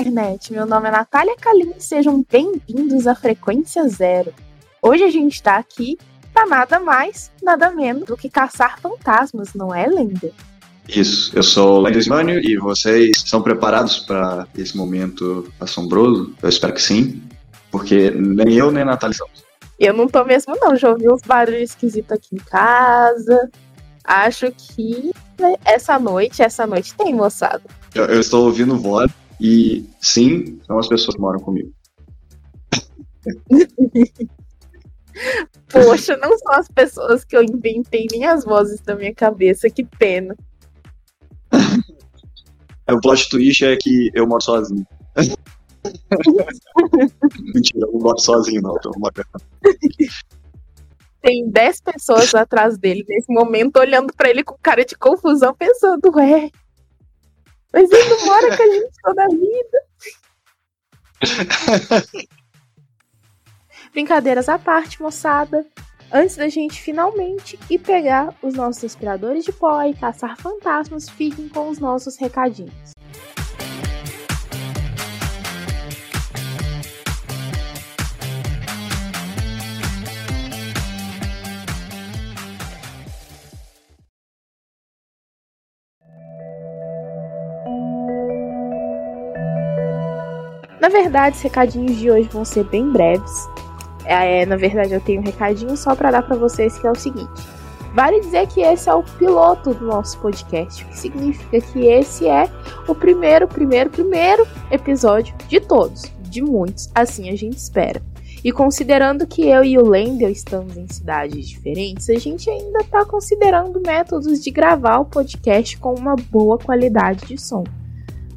internet! Meu nome é Natália Kalim e sejam bem-vindos à Frequência Zero. Hoje a gente está aqui para nada mais, nada menos do que caçar fantasmas, não é, Lenda? Isso, eu sou o Lendes Mânio e vocês estão preparados para esse momento assombroso? Eu espero que sim, porque nem eu nem a Natália estamos. Eu não tô mesmo, não. Já ouvi uns barulhos esquisitos aqui em casa. Acho que essa noite, essa noite tem, moçada. Eu, eu estou ouvindo voz e sim, são as pessoas que moram comigo. Poxa, não são as pessoas que eu inventei nem as vozes da minha cabeça, que pena. É, o plot twist é que eu moro sozinho. Mentira, eu não moro sozinho, não. Tô Tem 10 pessoas atrás dele nesse momento, olhando para ele com cara de confusão, pensando, ué, mas ele não mora com a gente toda a vida. Brincadeiras à parte, moçada. Antes da gente finalmente ir pegar os nossos aspiradores de pó e caçar fantasmas, fiquem com os nossos recadinhos. Na verdade, os recadinhos de hoje vão ser bem breves. É, na verdade, eu tenho um recadinho só para dar para vocês que é o seguinte. Vale dizer que esse é o piloto do nosso podcast, o que significa que esse é o primeiro, primeiro, primeiro episódio de todos, de muitos, assim a gente espera. E considerando que eu e o Lendel estamos em cidades diferentes, a gente ainda está considerando métodos de gravar o podcast com uma boa qualidade de som.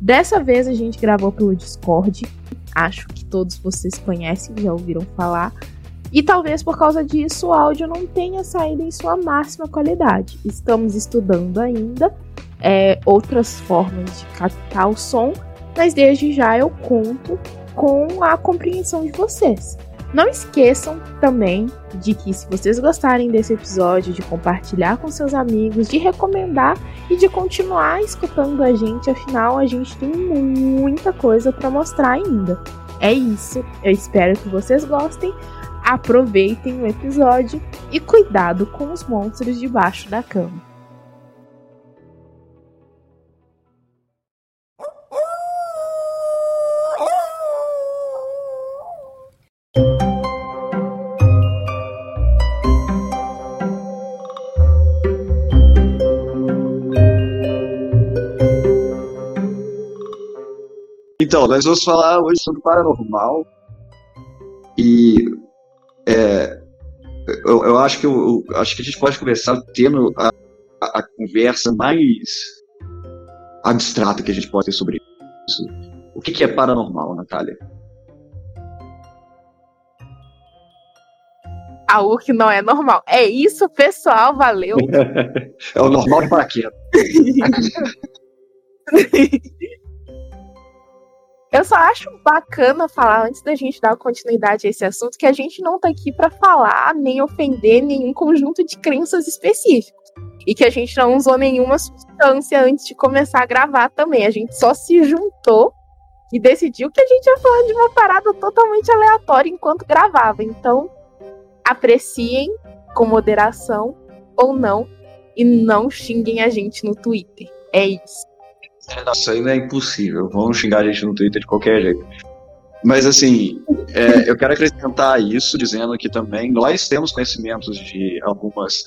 Dessa vez a gente gravou pelo Discord. Acho que todos vocês conhecem, já ouviram falar. E talvez por causa disso o áudio não tenha saído em sua máxima qualidade. Estamos estudando ainda é, outras formas de captar o som, mas desde já eu conto com a compreensão de vocês. Não esqueçam também de que se vocês gostarem desse episódio, de compartilhar com seus amigos, de recomendar e de continuar escutando a gente, afinal a gente tem muita coisa para mostrar ainda. É isso. Eu espero que vocês gostem. Aproveitem o episódio e cuidado com os monstros debaixo da cama. Então, nós vamos falar hoje sobre paranormal. E é, eu, eu, acho que eu, eu, acho que a gente pode começar tendo a, a, a, conversa mais abstrata que a gente pode ter sobre isso. O que, que é paranormal, Natália? Algo que não é normal. É isso, pessoal. Valeu. é o normal de paraquedas. Eu só acho bacana falar, antes da gente dar continuidade a esse assunto, que a gente não tá aqui para falar nem ofender nenhum conjunto de crenças específicos. E que a gente não usou nenhuma substância antes de começar a gravar também. A gente só se juntou e decidiu que a gente ia falar de uma parada totalmente aleatória enquanto gravava. Então, apreciem com moderação ou não e não xinguem a gente no Twitter. É isso. Nossa, ainda é impossível. Vão xingar a gente no Twitter de qualquer jeito. Mas assim, é, eu quero acrescentar isso dizendo que também nós temos conhecimentos de algumas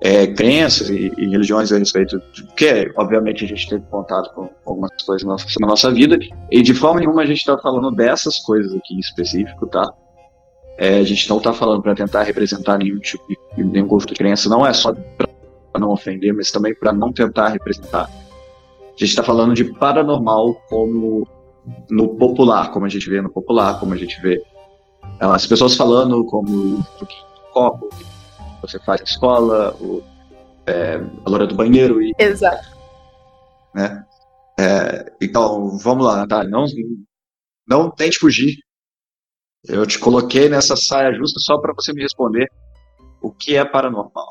é, crenças e, e, religiões a respeito, de, que obviamente a gente teve contato com algumas coisas na nossa, na nossa vida, e de forma nenhuma a gente está falando dessas coisas aqui em específico, tá? É, a gente não está falando para tentar representar nenhum tipo de nenhum gosto de crença, não é só para não ofender, mas também para não tentar representar a gente está falando de paranormal como no popular, como a gente vê no popular, como a gente vê as pessoas falando como o copo que você faz na escola, o, é, a loura do banheiro e. Exato. Né? É, então, vamos lá, Natália, não, não tente fugir. Eu te coloquei nessa saia justa só para você me responder o que é paranormal.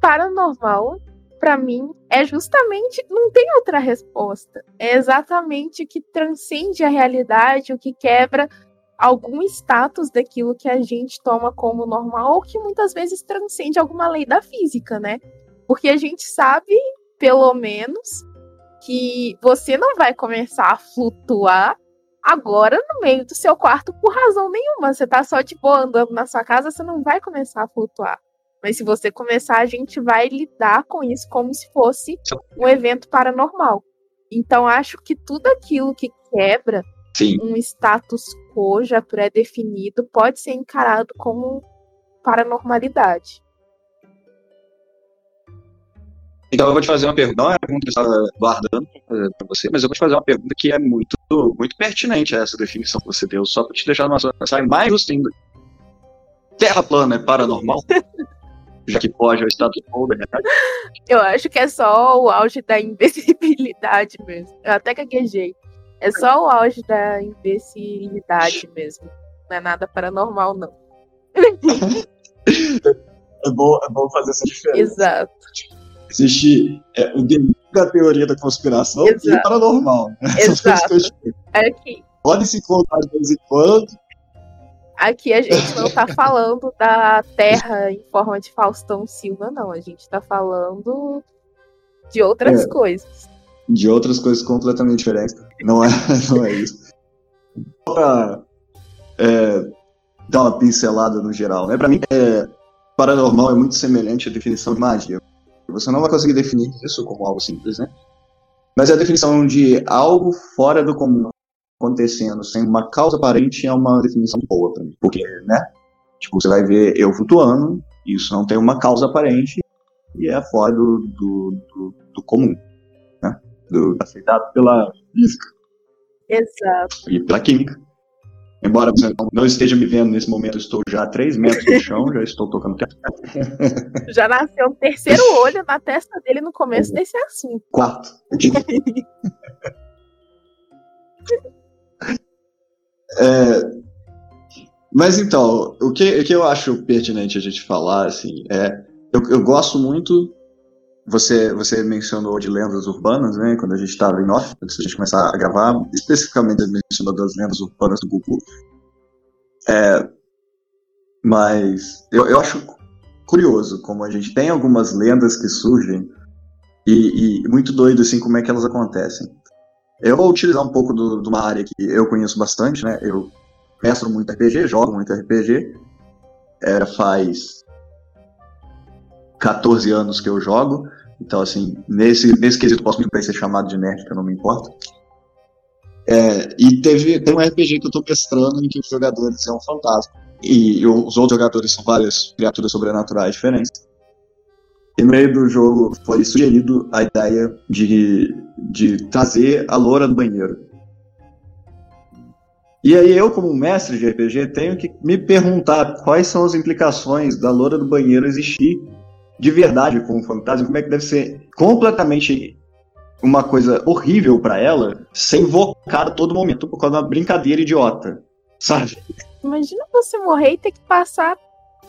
Paranormal para mim, é justamente. Não tem outra resposta. É exatamente o que transcende a realidade, o que quebra algum status daquilo que a gente toma como normal, ou que muitas vezes transcende alguma lei da física, né? Porque a gente sabe, pelo menos, que você não vai começar a flutuar agora no meio do seu quarto por razão nenhuma. Você tá só, tipo, andando na sua casa, você não vai começar a flutuar. Mas se você começar, a gente vai lidar com isso como se fosse um evento paranormal. Então, acho que tudo aquilo que quebra Sim. um status quo já pré-definido pode ser encarado como paranormalidade. Então eu vou te fazer uma pergunta, não é uma pergunta que eu estava guardando para você, mas eu vou te fazer uma pergunta que é muito, muito pertinente a essa definição que você deu, só para te deixar numa mais justa ainda. Terra plana é paranormal? Já que pode, é o status quo da realidade. Eu acho que é só o auge da invisibilidade mesmo. Eu até gaguejei. É só o auge da imbecilidade mesmo. Não é nada paranormal, não. é, bom, é bom fazer essa diferença. Exato. Existe é, o delírio da teoria da conspiração Exato. e o paranormal. Né? Exato. Aqui, Pode se encontrar de vez em quando. Aqui a gente não tá falando da Terra em forma de Faustão Silva, não. A gente tá falando de outras É. coisas. De outras coisas completamente diferentes. Não é, não é isso. Só pra é, dar uma pincelada no geral, né? Pra mim, é, paranormal é muito semelhante à definição de magia. Você não vai conseguir definir isso como algo simples, né? Mas a definição de algo fora do comum acontecendo sem uma causa aparente é uma definição boa pra mim. Porque, né? Tipo, você vai ver eu flutuando, isso não tem uma causa aparente e é fora do, do, do, do comum, né? Do, aceitado pela física Exato. e pela química. Embora você não- esteja me vendo nesse momento, estou já a 3 metros do chão, já estou tocando. Já nasceu um terceiro olho na testa dele no começo desse assunto. Quarto. É, mas então, o que, o que eu acho pertinente a gente falar, assim, é. Eu, eu gosto muito. Você, você mencionou de lendas urbanas, né? Quando a gente estava em off, antes da gente começar a gravar, especificamente mencionou das lendas urbanas do Google. É, mas eu, eu acho curioso como a gente tem algumas lendas que surgem e, e muito doido assim como é que elas acontecem. Eu vou utilizar um pouco de uma área que eu conheço bastante, né? Eu mestro muito RPG, jogo muito RPG. Era faz 14 anos que eu jogo. Então, assim, nesse, nesse quesito posso bem ser chamado de nerd, que eu não me importo. É, e teve, tem um RPG que eu tô mestrando em que os jogadores é um fantasma. E os outros jogadores são várias criaturas sobrenaturais diferentes. E no meio do jogo foi sugerido a ideia de, de trazer a loura do banheiro. E aí eu, como mestre de RPG, tenho que me perguntar quais são as implicações da loura do banheiro existir de verdade com o fantasma, como é que deve ser completamente uma coisa horrível pra ela ser invocada a todo momento por causa de uma brincadeira idiota, sabe? Imagina você morrer e ter que passar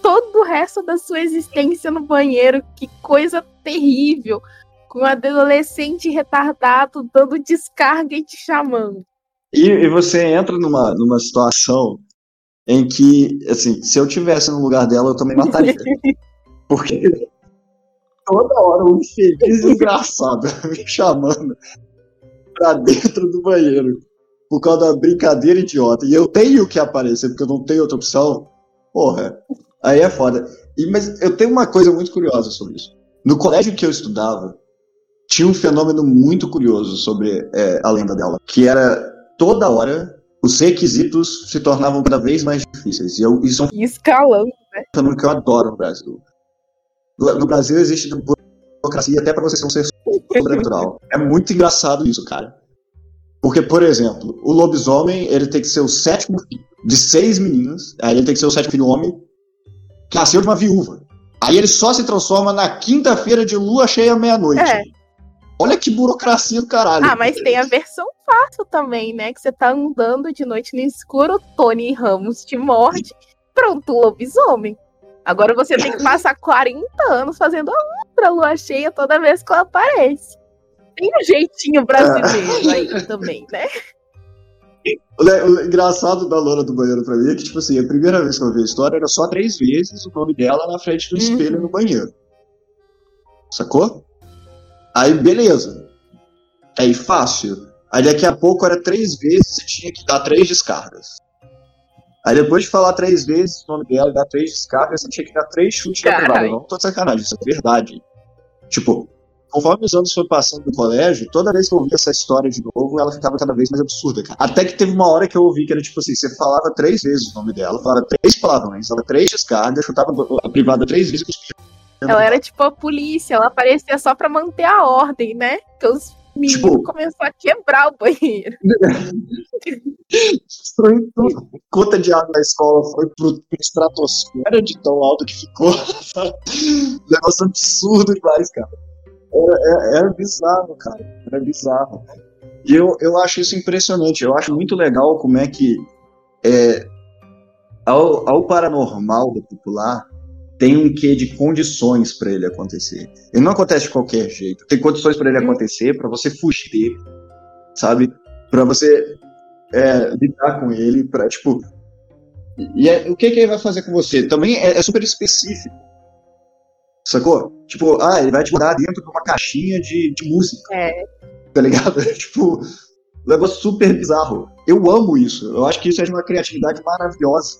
todo o resto da sua existência no banheiro. Que coisa terrível. Com um adolescente retardado dando descarga e te chamando. E, e você entra numa, numa situação em que, assim, se eu tivesse no lugar dela, eu também mataria. Porque toda hora um infeliz desgraçado me chamando pra dentro do banheiro por causa da brincadeira idiota. E eu tenho que aparecer, porque eu não tenho outra opção. Porra, aí é foda. E, mas eu tenho uma coisa muito curiosa sobre isso. No colégio que eu estudava, tinha um fenômeno muito curioso sobre é, a lenda dela, que era toda hora os requisitos se tornavam cada vez mais difíceis. E eu, isso é um E escalando. fenômeno que eu adoro no Brasil. No no Brasil existe burocracia até para você ser um ser sobrenatural. É muito engraçado isso, cara. Porque, por exemplo, o lobisomem ele tem que ser o sétimo filho de seis meninas. Aí ele tem que ser o sétimo filho homem que nasceu de uma viúva. Aí ele só se transforma na quinta-feira de lua cheia meia-noite. É. Olha que burocracia do caralho. Ah, mas tem a versão fácil também, né? Que você tá andando de noite no escuro, Tony Ramos te morde. Pronto, lobisomem. Agora você tem que passar 40 anos fazendo a outra lua cheia toda vez que ela aparece. Tem um jeitinho brasileiro aí também, né? O, engraçado da Loura do banheiro pra mim é que, tipo assim, a primeira vez que eu vi a história era só três vezes o nome dela na frente do espelho uhum. no banheiro. Sacou? Aí, beleza. Aí, fácil. Aí, daqui a pouco era três vezes e tinha que dar três descargas. Aí, depois de falar três vezes o nome dela e dar três descargas, você tinha que dar três chutes na privada. Não tô de sacanagem, isso é verdade. Tipo, conforme os anos foram passando no colégio, toda vez que eu ouvia essa história de novo, ela ficava cada vez mais absurda, cara. Até que teve uma hora que eu ouvi que era tipo assim: você falava três vezes o nome dela, falava três palavrões, dava três descargas, chutava a privada três vezes. Ela era tipo a polícia, ela aparecia só pra manter a ordem, né? Que os meninos tipo, começaram a quebrar o banheiro. Conta de água na escola foi pro estratosfera de tão alto que ficou. Negócio absurdo demais, cara. É, é, é, bizarro, cara. É bizarro. E eu, eu acho isso impressionante. Eu acho muito legal como é que é, ao, ao paranormal do popular tem um quê de condições para ele acontecer. Ele não acontece de qualquer jeito. Tem condições para ele hum. acontecer, para você fugir dele, sabe? Para você é, lidar com ele, para tipo. E é, o que, que ele vai fazer com você? Também é, é super específico. Sacou? Tipo, ah, ele vai te mandar dentro de uma caixinha de, de música. É. Tá ligado? tipo, um negócio super bizarro. Eu amo isso. Eu acho que isso é de uma criatividade maravilhosa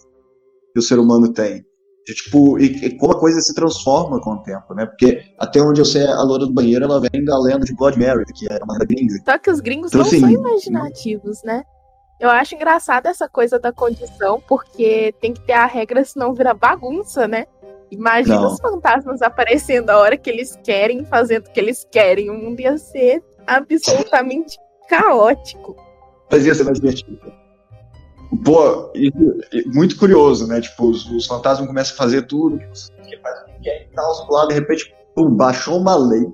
que o ser humano tem. De, tipo, e, e, como a coisa se transforma com o tempo, né? Porque até onde eu sei, a loura do banheiro, ela vem da lenda de Blood Mary, que é uma gringa. Só que os gringos então, não assim, são imaginativos, né? Eu acho engraçado essa coisa da condição, porque tem que ter a regra, senão vira bagunça, né? Imagina não. os fantasmas aparecendo a hora que eles querem, fazendo o que eles querem. O mundo ia ser absolutamente caótico. Mas ia ser mais divertido. Pô, muito curioso, né? Tipo, os, os, fantasmas começam a fazer tudo que faz o que quer e tal, lá, de repente, pum, baixou uma lei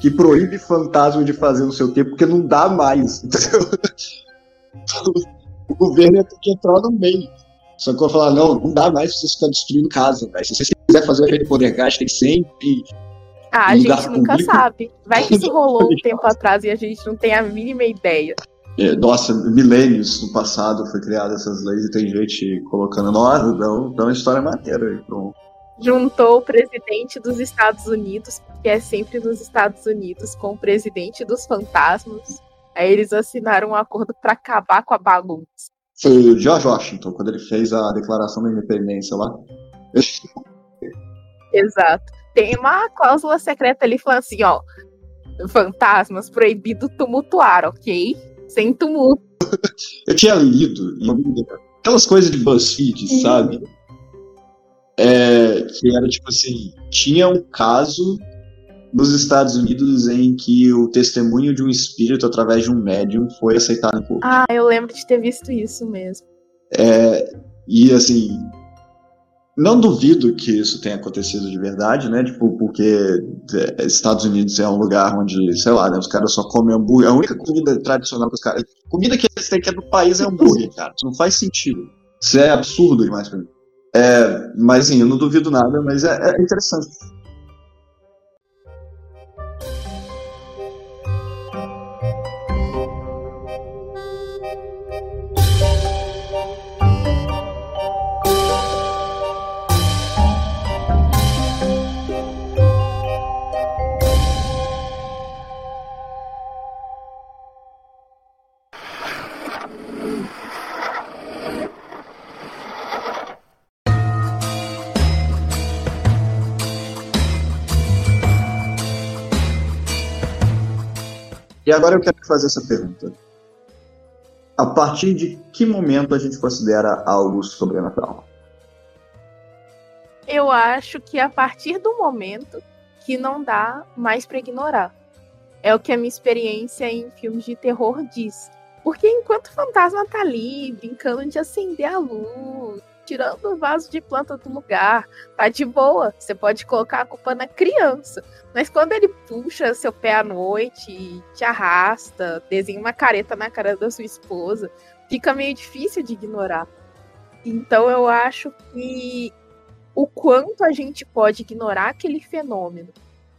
que proíbe fantasma de fazer não sei o quê, porque não dá mais, entendeu? o governo ia ter que entrar no meio. Só que eu falar, não, não dá mais pra vocês ficarem destruindo casa, velho. Se vocês quiserem fazer aquele poder gás, tem sempre. Ah, a gente nunca público. sabe. Vai que isso rolou um tempo atrás e a gente não tem a mínima ideia. É, nossa, milênios no passado foi criada essas leis e tem gente colocando. Nossa, dá, dá uma história maneira. Então. Juntou o presidente dos Estados Unidos, que é sempre nos Estados Unidos, com o presidente dos fantasmas. Aí eles assinaram um acordo para acabar com a bagunça. Foi o George Washington, quando ele fez a declaração da independência lá. Exato. Tem uma cláusula secreta ali falando assim, ó. Fantasmas proibido tumultuar, ok? Sem tumulto. Eu tinha lido aquelas coisas de BuzzFeed, Sim. sabe? É, que era tipo assim, tinha um caso nos Estados Unidos em que o testemunho de um espírito através de um médium foi aceitado em público. Ah, eu lembro de ter visto isso mesmo. É, e assim, não duvido que isso tenha acontecido de verdade, né? Tipo, porque é, Estados Unidos é um lugar onde, sei lá, né, os caras só comem hambúrguer. A única comida tradicional que os caras. Comida que eles têm que é do país é hambúrguer, cara. Isso não faz sentido. Isso é absurdo demais pra mim. É, mas assim, eu não duvido nada, mas é, é interessante. E agora eu quero fazer essa pergunta. A partir de que momento a gente considera algo sobrenatural? Eu acho que a partir do momento que não dá mais para ignorar. É o que a minha experiência em filmes de terror diz. Porque enquanto o fantasma tá ali, brincando de acender a luz, tirando o vaso de planta do lugar. Tá de boa. Você pode colocar a culpa na criança. Mas quando ele puxa seu pé à noite e te arrasta, desenha uma careta na cara da sua esposa, fica meio difícil de ignorar. Então eu acho que o quanto a gente pode ignorar aquele fenômeno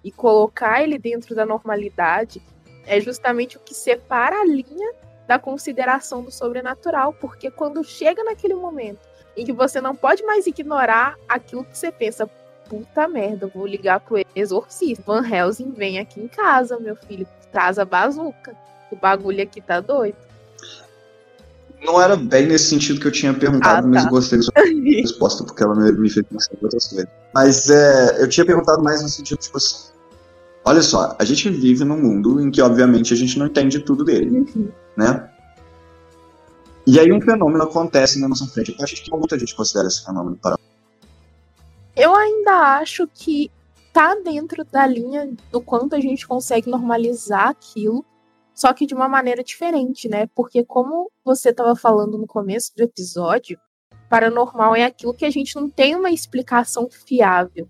e colocar ele dentro da normalidade é justamente o que separa a linha da consideração do sobrenatural, porque quando chega naquele momento em que você não pode mais ignorar aquilo que você pensa, puta merda, vou ligar pro exorcista. Van Helsing vem aqui em casa, meu filho, traz a bazuca. O bagulho aqui tá doido. Não era bem nesse sentido que eu tinha perguntado, ah, tá. mas gostei da sua resposta, porque ela me fez pensar em outras coisas. Mas é, eu tinha perguntado mais no sentido, tipo assim, olha só, a gente vive num mundo em que, obviamente, a gente não entende tudo dele, uhum. né? E aí um fenômeno acontece na nossa frente. Eu acho que muita gente considera esse fenômeno para eu ainda acho que tá dentro da linha do quanto a gente consegue normalizar aquilo, só que de uma maneira diferente, né? Porque como você estava falando no começo do episódio, paranormal é aquilo que a gente não tem uma explicação fiável.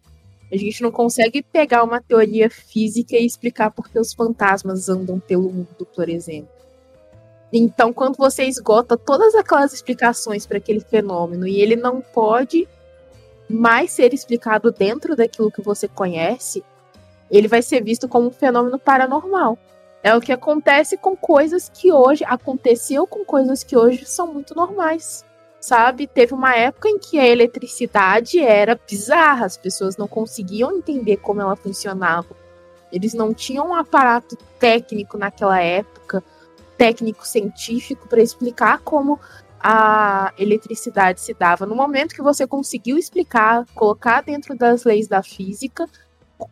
A gente não consegue pegar uma teoria física e explicar por que os fantasmas andam pelo mundo, por exemplo. Então, quando você esgota todas aquelas explicações para aquele fenômeno e ele não pode mais ser explicado dentro daquilo que você conhece, ele vai ser visto como um fenômeno paranormal. É o que acontece com coisas que hoje aconteceu com coisas que hoje são muito normais. Sabe? Teve uma época em que a eletricidade era bizarra, as pessoas não conseguiam entender como ela funcionava. Eles não tinham um aparato técnico naquela época, técnico científico para explicar como a eletricidade se dava no momento que você conseguiu explicar, colocar dentro das leis da física,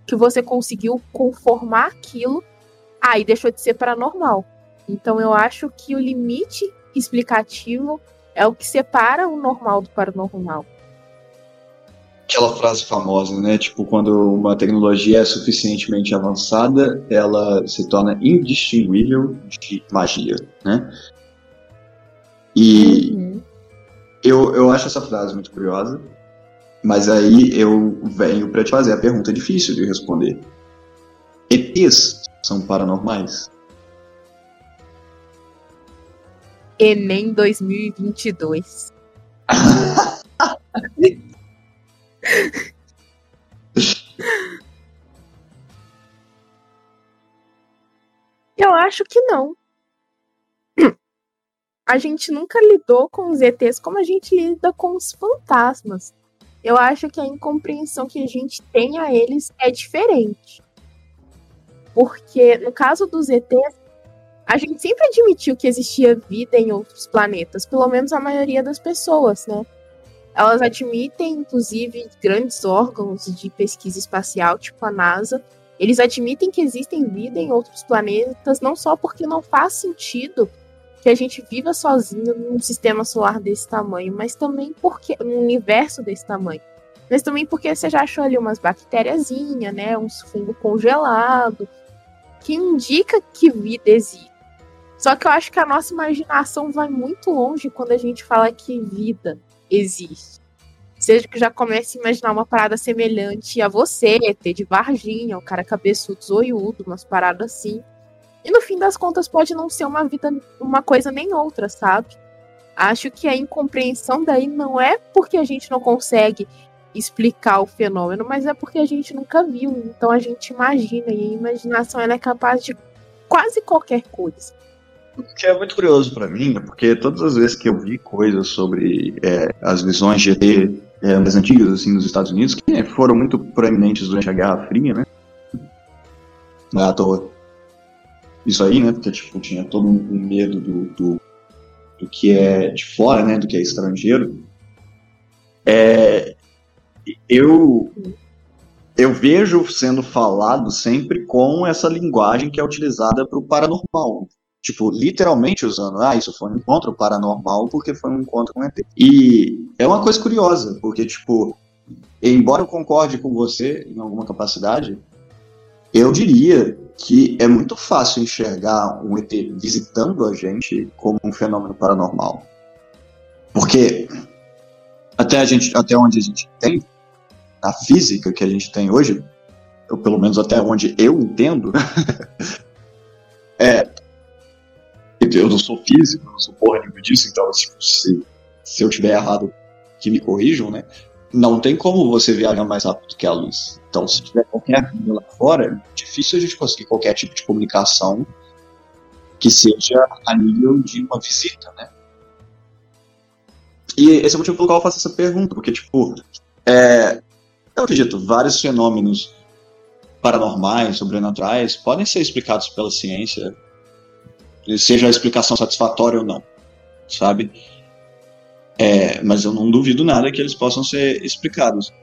que você conseguiu conformar aquilo, aí deixou de ser paranormal. Então eu acho que o limite explicativo é o que separa o normal do paranormal. Aquela frase famosa, né? Tipo, quando uma tecnologia é suficientemente avançada, ela se torna indistinguível de magia, né? E uhum. eu, eu acho essa frase muito curiosa, mas aí eu venho para te fazer a pergunta difícil de responder. ETs são paranormais? Enem 2022. eu acho que não a gente nunca lidou com os ETs como a gente lida com os fantasmas. Eu acho que a incompreensão que a gente tem a eles é diferente. Porque no caso dos ETs, a gente sempre admitiu que existia vida em outros planetas, pelo menos a maioria das pessoas, né? Elas admitem, inclusive, grandes órgãos de pesquisa espacial, tipo a NASA, eles admitem que existem vida em outros planetas, não só porque não faz sentido que a gente viva sozinho num sistema solar desse tamanho, mas também porque num universo desse tamanho. Mas também porque você já achou ali umas bactériazinhas, né, um fungo congelado, que indica que vida existe. Só que eu acho que a nossa imaginação vai muito longe quando a gente fala que vida existe. Seja que já comece a imaginar uma parada semelhante a você, ter de Varginha, o cara cabeçudo, zoiudo, umas paradas assim. E no fim das contas pode não ser uma vida, uma coisa nem outra, sabe? Acho que a incompreensão daí não é porque a gente não consegue explicar o fenômeno, mas é porque a gente nunca viu. Então a gente imagina, e a imaginação ela é capaz de quase qualquer coisa. O que é muito curioso para mim é porque todas as vezes que eu vi coisas sobre é, as visões ET é, mais antigas assim nos Estados Unidos, que foram muito proeminentes durante a Guerra Fria, né? Não é à toa isso aí, né? Porque tipo, tinha todo um medo do, do, do que é de fora, né? Do que é estrangeiro. É, eu eu vejo sendo falado sempre com essa linguagem que é utilizada para o paranormal. Tipo, literalmente usando, ah, isso foi um encontro paranormal porque foi um encontro com ET. E é uma coisa curiosa, porque, tipo, embora eu concorde com você em alguma capacidade, eu diria que é muito fácil enxergar um ET visitando a gente como um fenômeno paranormal. Porque até, a gente, até onde a gente tem, a física que a gente tem hoje, ou pelo menos até onde eu entendo, é. Eu não sou físico, não sou porra nenhuma disso, então tipo, se, se eu tiver errado, que me corrijam, né? não tem como você viajar mais rápido que a luz. Então, se tiver qualquer vida lá fora, é difícil a gente conseguir qualquer tipo de comunicação que seja a nível de uma visita, né? E esse é o motivo pelo qual eu faço essa pergunta, porque, tipo, é, eu acredito, vários fenômenos paranormais, sobrenaturais, podem ser explicados pela ciência, seja a explicação satisfatória ou não, sabe? É, mas eu não duvido nada que eles possam ser explicados.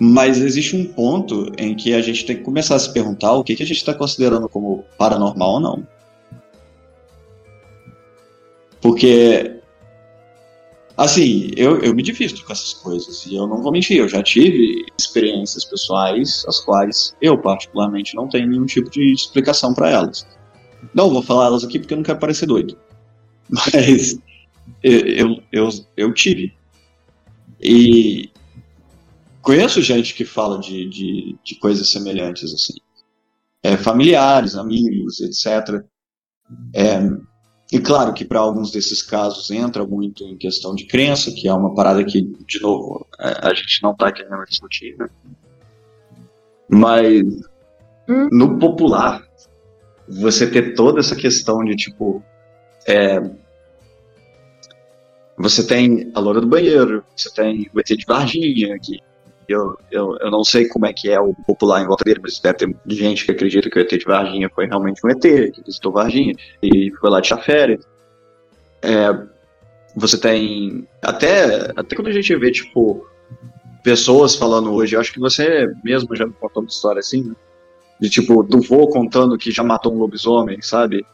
Mas existe um ponto em que a gente tem que começar a se perguntar o que, que a gente está considerando como paranormal ou não. Porque Assim, eu, eu me divisto com essas coisas e eu não vou mentir, eu já tive experiências pessoais as quais eu, particularmente, não tenho nenhum tipo de explicação para elas. Não vou falar elas aqui porque eu não quero parecer doido. Mas eu, eu, eu tive. E conheço gente que fala de, de, de coisas semelhantes, assim. É, familiares, amigos, etc. É, e claro que para alguns desses casos entra muito em questão de crença, que é uma parada que, de novo, a, gente não está querendo discutir, né? Mas hum. no popular, você ter toda essa questão de tipo. É, você tem a loura do banheiro, você tem o ET de Varginha, que eu, eu, eu não sei como é que é o popular em volta dele, mas deve ter gente que acredita que o ET de Varginha foi realmente um ET, que visitou Varginha e foi lá de férias. É, você tem. Até, até quando a gente vê, tipo, pessoas falando hoje, eu acho que você mesmo já me contou uma história assim, né? De tipo, do vô contando que já matou um lobisomem, sabe?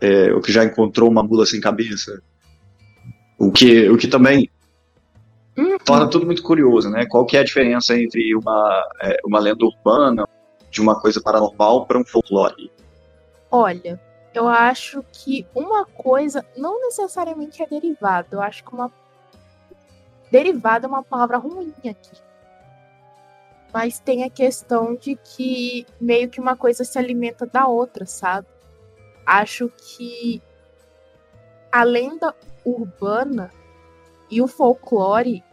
É, ou que já encontrou uma mula sem cabeça. O que, o que também Uhum. Torna tudo muito curioso, né? Qual que é a diferença entre uma, é, uma lenda urbana, de uma coisa paranormal, para um folclore? Olha, eu acho que uma coisa não necessariamente é derivada. Eu acho que uma. Derivada é uma palavra ruim aqui. Mas tem a questão de que meio que uma coisa se alimenta da outra, sabe? Acho que a lenda urbana e o folclore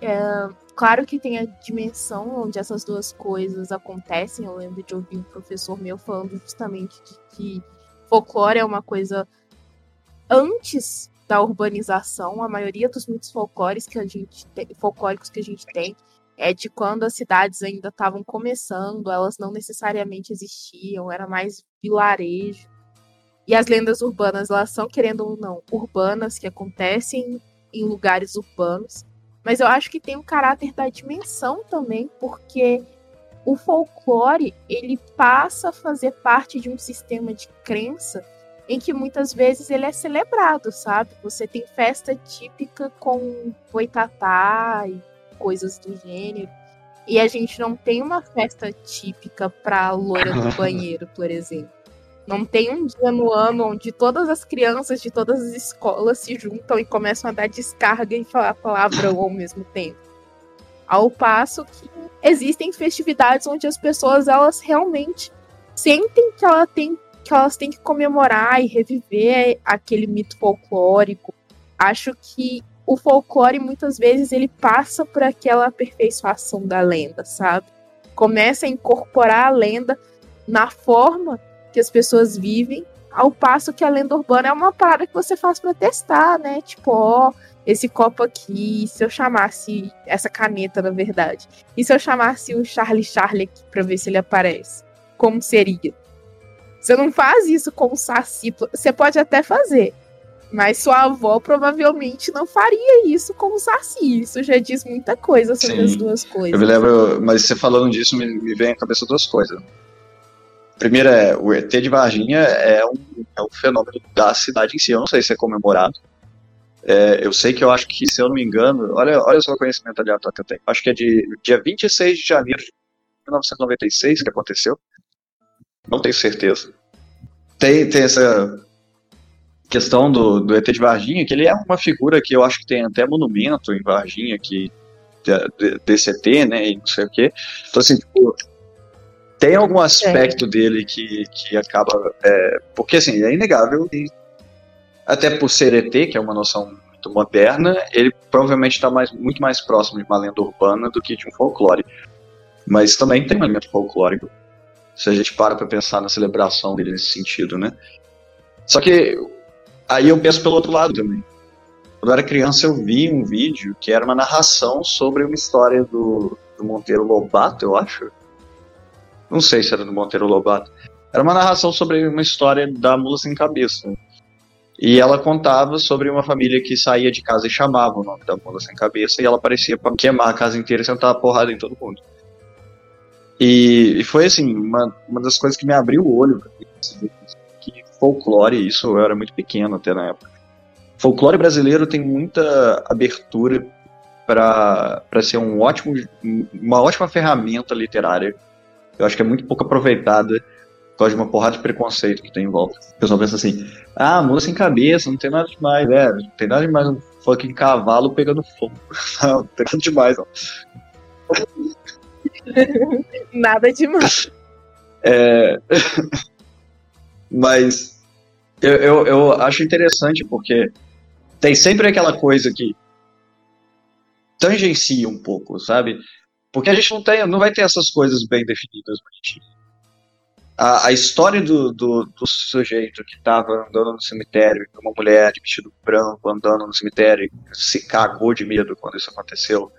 é, claro que tem a dimensão onde essas duas coisas acontecem. Eu lembro de ouvir um professor meu falando justamente de que folclore é uma coisa antes da urbanização. A maioria dos mitos folclóricos que a gente tem, folclóricos que a gente tem é de quando as cidades ainda estavam começando, elas não necessariamente existiam, era mais vilarejo. E as lendas urbanas, elas são, querendo ou não, urbanas, que acontecem em lugares urbanos. Mas eu acho que tem o caráter da dimensão também, porque o folclore ele passa a fazer parte de um sistema de crença em que muitas vezes ele é celebrado, sabe? Você tem festa típica com boitatá e coisas do gênero. E a gente não tem uma festa típica para a loira do banheiro, por exemplo. Não tem um dia no ano onde todas as crianças de todas as escolas se juntam e começam a dar descarga e falar palavrão ao mesmo tempo. Ao passo que existem festividades onde as pessoas elas realmente sentem que, ela tem, que elas têm que comemorar e reviver aquele mito folclórico. Acho que o folclore muitas vezes ele passa por aquela aperfeiçoação da lenda, sabe? Começa a incorporar a lenda na forma que as pessoas vivem, ao passo que a lenda urbana é uma parada que você faz para testar, né? Tipo, ó, esse copo aqui, se eu chamasse essa caneta, na verdade, e se eu chamasse o Charlie Charlie aqui para ver se ele aparece, como seria? Você não faz isso com o Saci, você pode até fazer, mas sua avó provavelmente não faria isso com o Saci. Isso já diz muita coisa sobre Sim. as duas coisas. Eu me lembro, mas você falando disso, me, me vem à cabeça duas coisas. Primeiro é, o ET de Varginha é um, é um fenômeno da cidade em si, eu não sei se é comemorado. É, eu sei que eu acho que, se eu não me engano, olha, olha só o conhecimento aleatório que eu tenho. Acho que é de dia 26 de janeiro de 1996 que aconteceu. Não tenho certeza. Tem, tem essa questão do, do ET de Varginha, que ele é uma figura que eu acho que tem até monumento em Varginha, que, ET, né, e não sei o quê. Então, assim, tipo, tem algum aspecto é. dele que, que acaba. É, porque, assim, é inegável, e até por ser ET, que é uma noção muito muito moderna, ele provavelmente está mais, muito mais próximo de uma lenda urbana do que de um folclore. Mas também tem um elemento folclórico, se a gente para para pensar na celebração dele nesse sentido, né? Só que aí eu penso pelo outro lado também. Quando eu era criança, eu vi um vídeo que era uma narração sobre uma história do, do Monteiro Lobato, eu acho. Não sei se era do Monteiro Lobato. Era uma narração sobre uma história da mula sem cabeça. E ela contava sobre uma família que saía de casa e chamava o nome da mula sem cabeça, e ela aparecia para queimar a casa inteira e sentar porrada em todo mundo. E, e foi assim, uma, uma das coisas que me abriu o olho. Que folclore, isso eu era muito pequeno até na época. Folclore brasileiro tem muita abertura para ser um ótimo, uma ótima ferramenta literária. Eu acho que é muito pouco aproveitada por causa de uma porrada de preconceito que tem em volta. O pessoal pensa assim, ah, mula sem cabeça, não tem nada demais, é, não tem nada demais um fucking cavalo pegando fogo. Não, não tem nada demais, não. nada demais. É... Mas eu, eu, eu acho interessante porque tem sempre aquela coisa que tangencia um pouco, sabe? Porque a gente não, tem, não vai ter essas coisas bem definidas bonitinhas a, a história do, do, do, sujeito que estava andando no cemitério, uma mulher de vestido branco andando no cemitério, se cagou de medo quando isso aconteceu,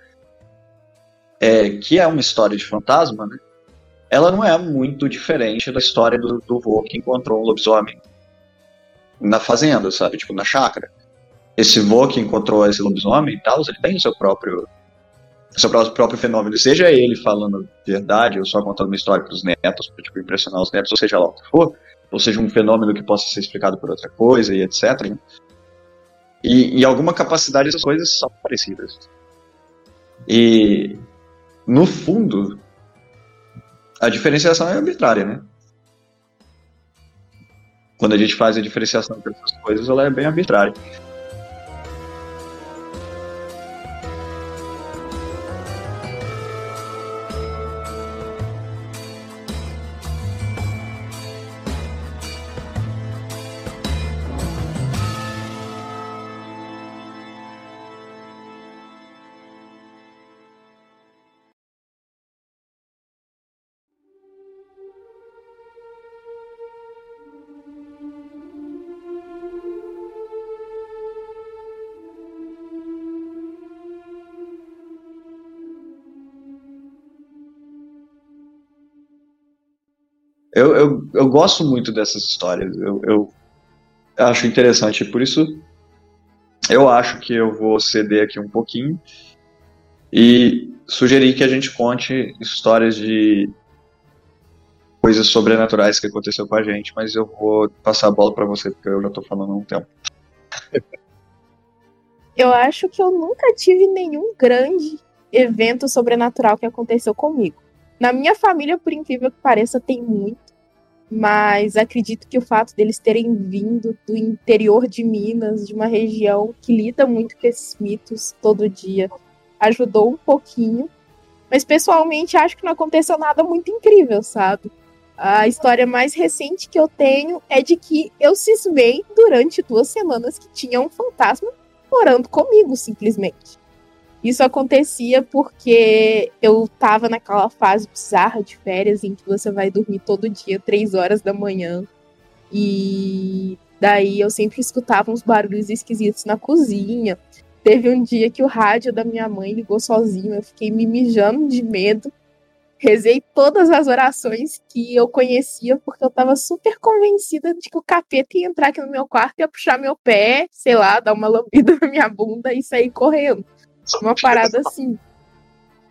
é, que é uma história de fantasma, né? Ela não é muito diferente da história do, do vô que encontrou um lobisomem na fazenda, sabe? Tipo, na chácara. Esse vô que encontrou esse lobisomem e tal, ele tem o seu próprio seu próprio fenômeno, seja ele falando verdade ou só contando uma história para os netos, para tipo, impressionar os netos, ou seja lá o que for, ou seja um fenômeno que possa ser explicado por outra coisa e etc. Né? E em alguma capacidade essas coisas são parecidas. E no fundo, a diferenciação é arbitrária, né? Quando a gente faz a diferenciação entre essas coisas, ela é bem arbitrária. Eu, eu, eu gosto muito dessas histórias. Eu, eu acho interessante. Por isso, eu acho que eu vou ceder aqui um pouquinho e sugerir que a gente conte histórias de coisas sobrenaturais que aconteceu com a gente, mas eu vou passar a bola para você porque eu já tô falando há um tempo. Eu acho que eu nunca tive nenhum grande evento sobrenatural que aconteceu comigo. Na minha família, por incrível que pareça, tem muito mas acredito que o fato deles terem vindo do interior de Minas, de uma região que lida muito com esses mitos todo dia, ajudou um pouquinho. Mas pessoalmente acho que não aconteceu nada muito incrível, sabe? A história mais recente que eu tenho é de que eu cismei durante duas semanas que tinha um fantasma morando comigo, simplesmente. Isso acontecia porque eu tava naquela fase bizarra de férias em que você vai dormir todo dia, três horas da manhã. E daí eu sempre escutava uns barulhos esquisitos na cozinha. Teve um dia que o rádio da minha mãe ligou sozinho, eu fiquei me mijando de medo. Rezei todas as orações que eu conhecia, porque eu tava super convencida de que o capeta ia entrar aqui no meu quarto, ia puxar meu pé, sei lá, dar uma lambida na minha bunda e sair correndo. Uma parada assim.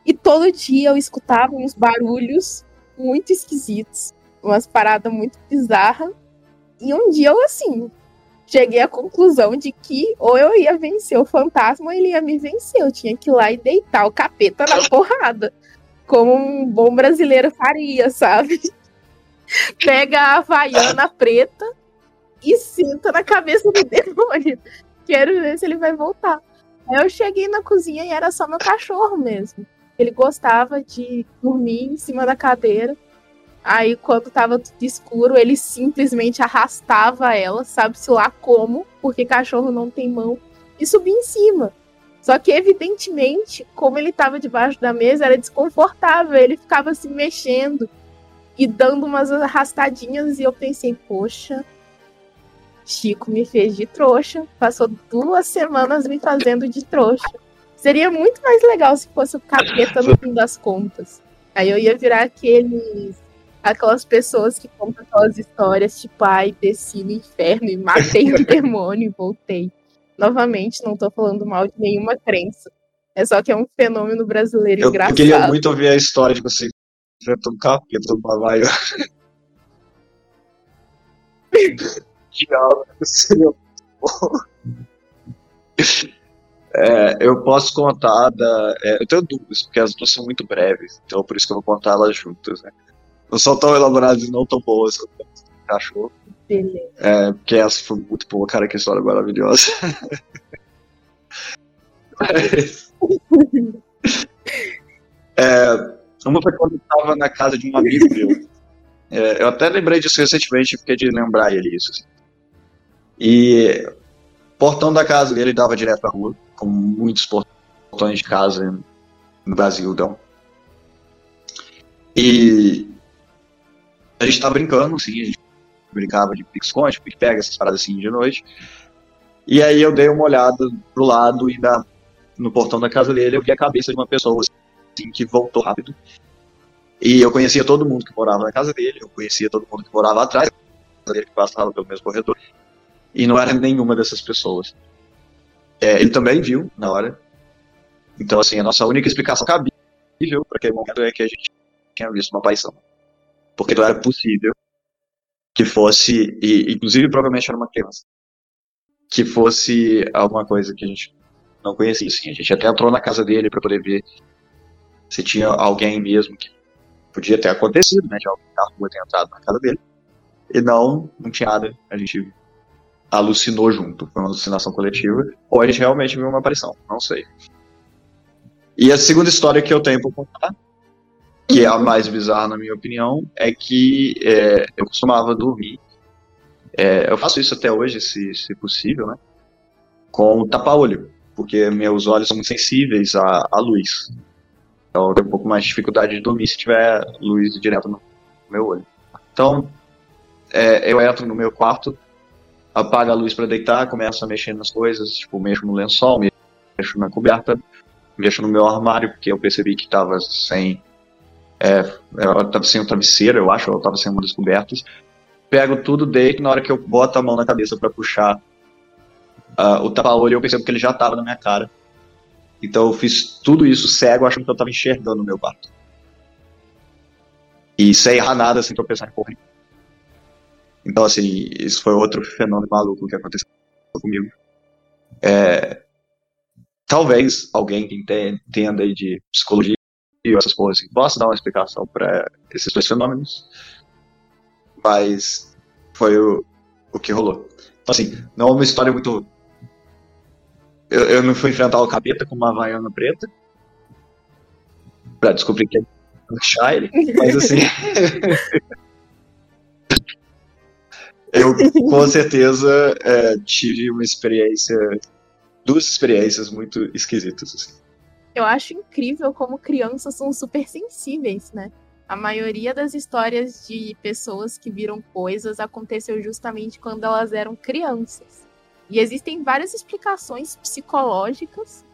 E todo dia eu escutava uns barulhos muito esquisitos, umas paradas muito bizarras. E um dia eu, assim, cheguei à conclusão de que ou eu ia vencer o fantasma ou ele ia me vencer. Eu tinha que ir lá e deitar o capeta na porrada. Como um bom brasileiro faria, sabe? Pega a havaiana preta e senta na cabeça do demônio. Quero ver se ele vai voltar. Eu cheguei na cozinha e era só meu cachorro mesmo. Ele gostava de dormir em cima da cadeira. Aí, quando tava tudo escuro, ele simplesmente arrastava ela, sabe-se lá como, porque cachorro não tem mão. e subir em cima. Só que, evidentemente, como ele estava debaixo da mesa, era desconfortável. Ele ficava se mexendo e dando umas arrastadinhas. E eu pensei, poxa, Chico me fez de trouxa. Passou duas semanas me fazendo de trouxa. Seria muito mais legal se fosse o capeta no fim das contas. Aí eu ia virar aqueles aquelas pessoas que contam aquelas histórias, tipo, ai, desci no inferno e matei um demônio e voltei. Novamente, não tô falando mal de nenhuma crença. É só que é um fenômeno brasileiro eu, engraçado. Eu queria muito ouvir a história de você enfrentou um capeta do Bavaio. Diabo, seria é, eu posso contar da. É, eu tenho dúvidas, porque as duas são muito breves, então por isso que eu vou contar elas juntas, né? Não são tão elaboradas e não tão boas quanto o cachorro. Beleza. É, porque essa foi muito boa, cara, que história maravilhosa. Mas... é, uma foi quando eu estava na casa de um amigo meu. É, eu até lembrei disso recentemente, fiquei de lembrar ele isso. Assim. E portão da casa dele dava direto pra rua, como muitos portões de casa no Brasil dão. E a gente tava brincando, assim, a gente brincava de pique-esconde, pique-pega, essas paradas assim de noite. E aí eu dei uma olhada pro lado e na, no portão da casa dele eu vi a cabeça de uma pessoa assim, que voltou rápido. E eu conhecia todo mundo que morava na casa dele, eu conhecia todo mundo que morava atrás dele, que passava pelo mesmo corredor. E não era nenhuma dessas pessoas. É, ele também viu na hora. Então, assim, a nossa única explicação cabível para aquele momento é que a gente tinha visto uma aparição. Porque não era possível que fosse, e inclusive provavelmente era uma criança, que fosse alguma coisa que a gente não conhecia. Assim. A gente até entrou na casa dele para poder ver se tinha alguém mesmo que podia ter acontecido, né? De alguém da rua ter entrado na casa dele. E não, não tinha nada. A gente alucinou junto. Foi uma alucinação coletiva. Ou a gente realmente viu uma aparição. Não sei. E a segunda história que eu tenho para contar que é a mais bizarra na minha opinião, é que é, eu costumava dormir. É, eu faço isso até hoje, se, se possível, né? Com tapa-olho, porque meus olhos são muito sensíveis à, à luz. Então eu tenho um pouco mais de dificuldade de dormir se tiver luz direto no meu olho. Então, é, eu entro no meu quarto, apago a luz para deitar, começo a mexer nas coisas, tipo, mexo no lençol, mexo na coberta, mexo no meu armário, porque eu percebi que estava sem é, ela estava sem o travesseiro, eu acho, ela estava sem uma das cobertas. Pego tudo, deito, na hora que eu boto a mão na cabeça para puxar uh, o tapa-olho, eu percebo que ele já estava na minha cara. Então eu fiz tudo isso cego, achando que eu estava enxergando o meu quarto. E sem errar nada, sem tropeçar em correr. Então, assim, isso foi outro fenômeno maluco que aconteceu comigo. É, talvez alguém que entenda aí de psicologia e essas coisas assim. Posso dar uma explicação para esses dois fenômenos, mas foi o, o que rolou. Então, assim, não é uma história muito. Eu, eu não fui enfrentar o capeta com uma vaiana preta para descobrir que é Shire, mas assim. eu com certeza é, tive uma experiência, duas experiências muito esquisitas. Assim. Eu acho incrível como crianças são super sensíveis, né? A maioria das histórias de pessoas que viram coisas aconteceu justamente quando elas eram crianças. E existem várias explicações psicológicas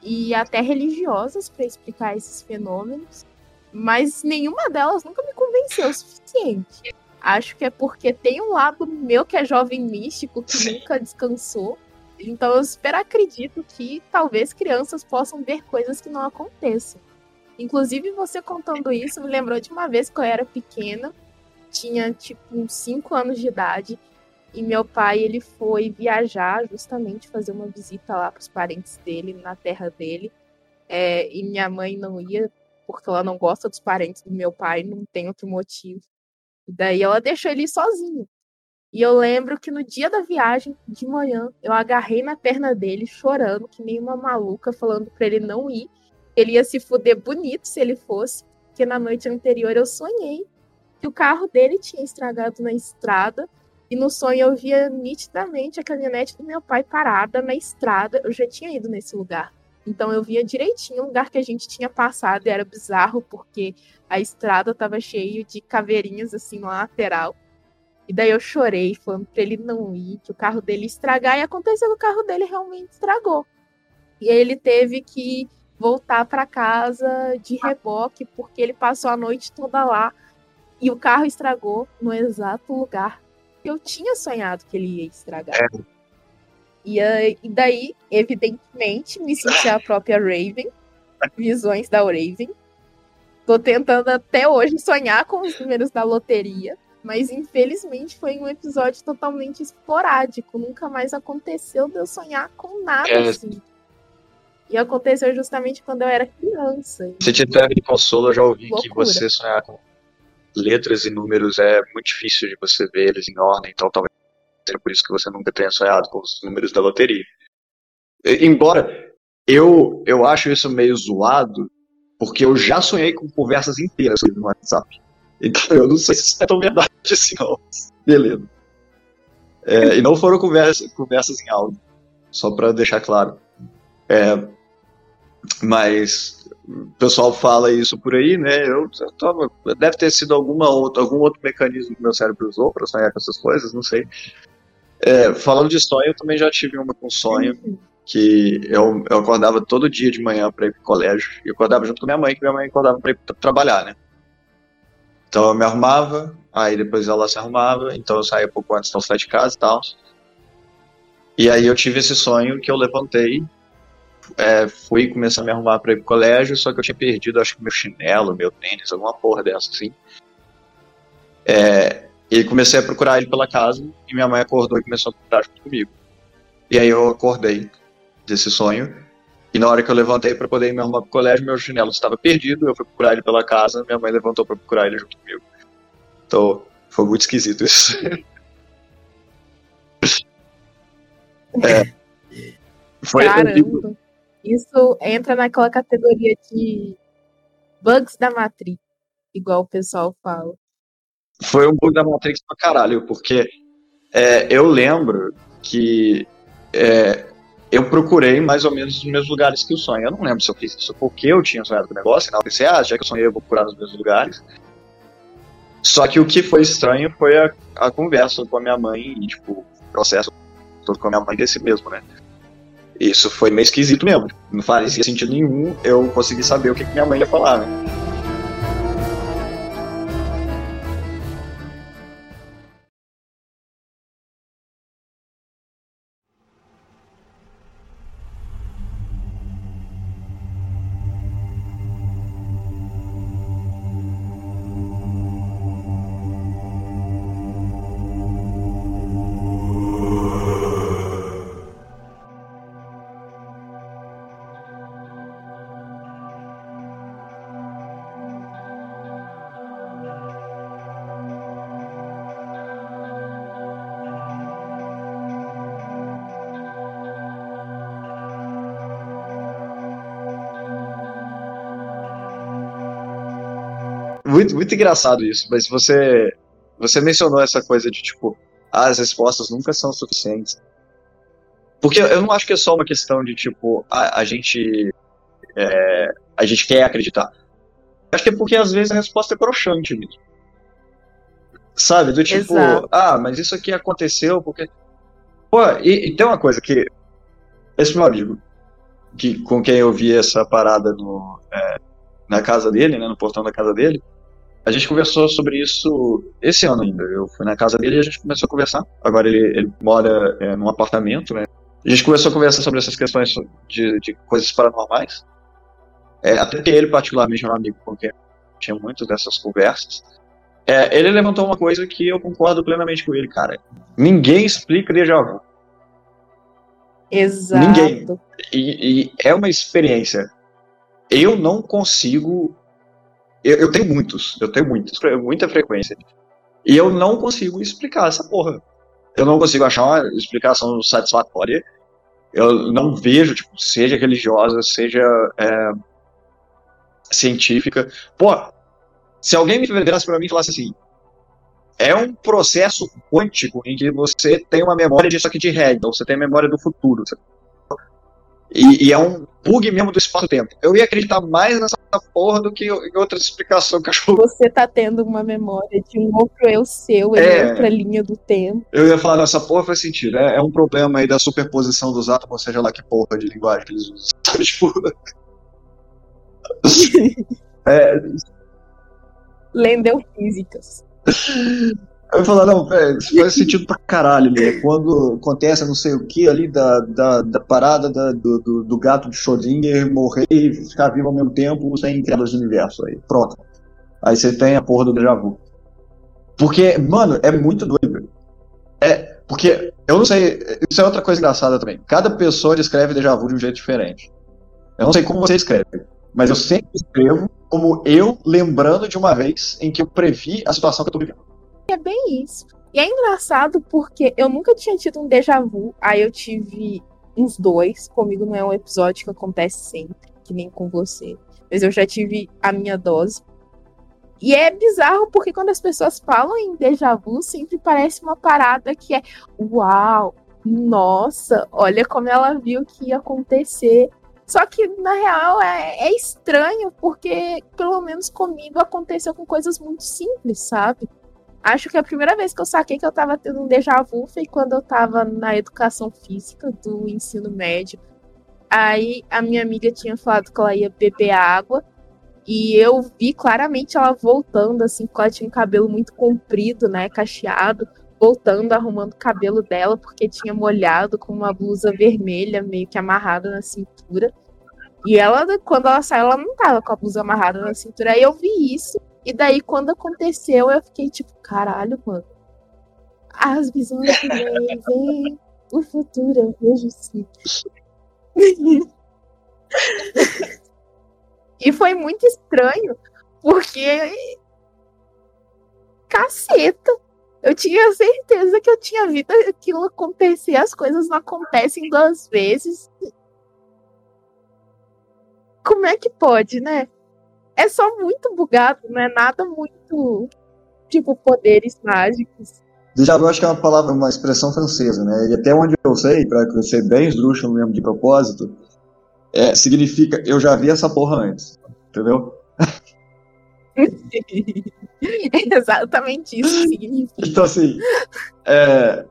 e até religiosas para explicar esses fenômenos, mas nenhuma delas nunca me convenceu o suficiente. Acho que é porque tem um lado meu que é jovem místico que nunca descansou então eu super acredito que talvez crianças possam ver coisas que não aconteçam. Inclusive, você contando isso me lembrou de uma vez que eu era pequena, tinha tipo uns 5 anos de idade, e meu pai ele foi viajar justamente fazer uma visita lá para os parentes dele na terra dele. É, e minha mãe não ia porque ela não gosta dos parentes do meu pai, não tem outro motivo. E daí ela deixou ele sozinho. E eu lembro que no dia da viagem, de manhã, eu agarrei na perna dele, chorando, que nem uma maluca, falando para ele não ir. Ele ia se fuder bonito se ele fosse, porque na noite anterior eu sonhei que o carro dele tinha estragado na estrada E no sonho eu via nitidamente a caminhonete do meu pai parada na estrada. Eu já tinha ido nesse lugar. Então eu via direitinho o lugar que a gente tinha passado e era bizarro porque a estrada estava cheia de caveirinhas assim na lateral. E daí eu chorei, falando pra ele não ir, que o carro dele estragar. E aconteceu que o carro dele realmente estragou. E aí ele teve que voltar para casa de reboque, porque ele passou a noite toda lá. E o carro estragou no exato lugar que eu tinha sonhado que ele ia estragar. É. E, e daí, evidentemente, me senti a própria Raven. Visões da Raven. Tô tentando até hoje sonhar com os números da loteria. Mas infelizmente foi um episódio totalmente esporádico. Nunca mais aconteceu de eu sonhar com nada é. assim. E aconteceu justamente quando eu era criança. Se te serve de consolo, eu já ouvi Loucura. que você sonhar com letras e números é muito difícil de você ver eles em ordem, então talvez seja por isso que você nunca tenha sonhado com os números da loteria. Embora eu, eu acho isso meio zoado, porque eu já sonhei com conversas inteiras no WhatsApp. Então eu não sei se isso é tão verdade assim, não. Beleza. É, e não foram conversas, conversas em áudio, só para deixar claro. É, mas o pessoal fala isso por aí, né? Eu, eu tava, deve ter sido alguma outra, algum outro mecanismo que meu cérebro usou para sonhar com essas coisas, não sei. É, falando de sonho, eu também já tive uma com sonho que eu, eu acordava todo dia de manhã para ir pro colégio. E eu acordava junto com minha mãe, que minha mãe acordava para ir trabalhar, né? Então eu me arrumava, aí depois ela se arrumava, então eu saía pouco antes, então sair de casa e tal. E aí eu tive esse sonho que eu levantei, é, fui começar a me arrumar para ir pro colégio, só que eu tinha perdido, acho que meu chinelo, meu tênis, alguma porra dessa assim. É, e comecei a procurar ele pela casa e minha mãe acordou e começou a procurar junto comigo. E aí eu acordei desse sonho e na hora que eu levantei para poder me arrumar pro colégio, meu chinelo estava perdido, eu fui procurar ele pela casa, minha mãe levantou para procurar ele junto comigo. Então, foi muito esquisito isso. é. Foi Caramba. Isso entra naquela categoria de bugs da Matrix, igual o pessoal fala foi um bug da Matrix pra caralho, porque é, eu lembro que é, eu procurei mais ou menos os mesmos lugares que o sonho. Eu não lembro se eu fiz isso porque eu tinha sonhado com o negócio, não. Eu pensei, ah, já que eu sonhei, eu vou procurar nos mesmos lugares. Só que o que foi estranho foi a, a conversa com a minha mãe e, tipo, o processo todo com a minha mãe desse mesmo, né? Isso foi meio esquisito mesmo. Não fazia sentido nenhum eu conseguir saber o que, que minha mãe ia falar, né? Muito, muito engraçado isso, mas você, você mencionou essa coisa de tipo, ah, as respostas nunca são suficientes. Porque eu não acho que é só uma questão de tipo, a, a gente. É, a gente quer acreditar. Acho que é porque às vezes a resposta é broxante mesmo. Sabe? Do tipo, Exato. ah, mas isso aqui aconteceu porque. Pô, e, e, tem uma coisa que. Esse meu amigo, que, com quem eu vi essa parada no, é, na casa dele, né, no portão da casa dele, a gente conversou sobre isso esse ano ainda. Eu fui na casa dele e a gente começou a conversar. Agora ele, ele mora é, num apartamento, né? A gente começou a conversar sobre essas questões de, de coisas paranormais. É, até que ele, particularmente, é um amigo com quem tinha muitas dessas conversas. É, ele levantou uma coisa que eu concordo plenamente com ele, cara. Ninguém explica déjà vu. Exato. Ninguém. E, e é uma experiência. Eu não consigo eu, eu, tenho muitos, eu tenho muitos, muita frequência. E eu não consigo explicar essa porra. Eu não consigo achar uma explicação satisfatória. Eu não vejo, tipo, seja religiosa, seja é, científica. Pô, se alguém me virasse pra mim e falasse assim: é um processo quântico em que você tem uma memória disso aqui de ré, então você tem a memória do futuro. E, e, é um bug mesmo do espaço-tempo. Eu ia acreditar mais nessa porra do que em outra explicação que eu Você tá tendo uma memória de um outro eu seu é, em outra linha do tempo. Eu ia falar, nessa porra faz sentido. É, é, um problema aí da superposição dos átomos, seja lá que porra de linguagem que eles usam. tipo. é. Lendeu físicas. Eu ia falar, não, velho, isso faz sentido pra caralho, né? Quando acontece não sei o que ali da, da, da parada da, do, do, do, gato de Schrödinger morrer e ficar vivo ao mesmo tempo sem quedas de universo aí. Pronto. Aí você tem a porra do déjà vu. Porque, mano, é muito doido. É, porque, eu não sei, isso é outra coisa engraçada também. Cada pessoa descreve déjà vu de um jeito diferente. Eu não sei como você escreve, mas eu sempre escrevo como eu lembrando de uma vez em que eu previ a situação que eu tô vivendo. É bem isso. E é engraçado porque eu nunca tinha tido um déjà vu, aí eu tive uns dois. Comigo não é um episódio que acontece sempre, que nem com você. Mas eu já tive a minha dose. E é bizarro porque quando as pessoas falam em déjà vu, sempre parece uma parada que é uau, nossa, olha como ela viu que ia acontecer. Só que, na real, é, é estranho, porque, pelo menos comigo, aconteceu com coisas muito simples, sabe? Acho que a primeira vez que eu saquei que eu tava tendo um déjà vu foi quando eu tava na educação física do ensino médio. Aí a minha amiga tinha falado que ela ia beber água. E eu vi claramente ela voltando, assim, porque ela tinha um cabelo muito comprido, né? Cacheado, voltando, arrumando o cabelo dela, porque tinha molhado com uma blusa vermelha, meio que amarrada na cintura. E ela, quando ela saiu, ela não tava com a blusa amarrada na cintura. Aí eu vi isso. E daí, quando aconteceu, eu fiquei tipo, caralho, mano. As visões que vem, vem o futuro, eu vejo sim. e foi muito estranho, porque. Caceta! Eu tinha certeza que eu tinha visto aquilo acontecer, as coisas não acontecem duas vezes. Como é que pode, né? É só muito bugado, não é nada muito tipo poderes mágicos. Déjà vu acho que é uma palavra, uma expressão francesa, né? E até onde eu sei, para ser bem esdrúxulo mesmo de propósito, é, significa eu já vi essa porra antes, entendeu? é exatamente isso que significa. Então, assim, é,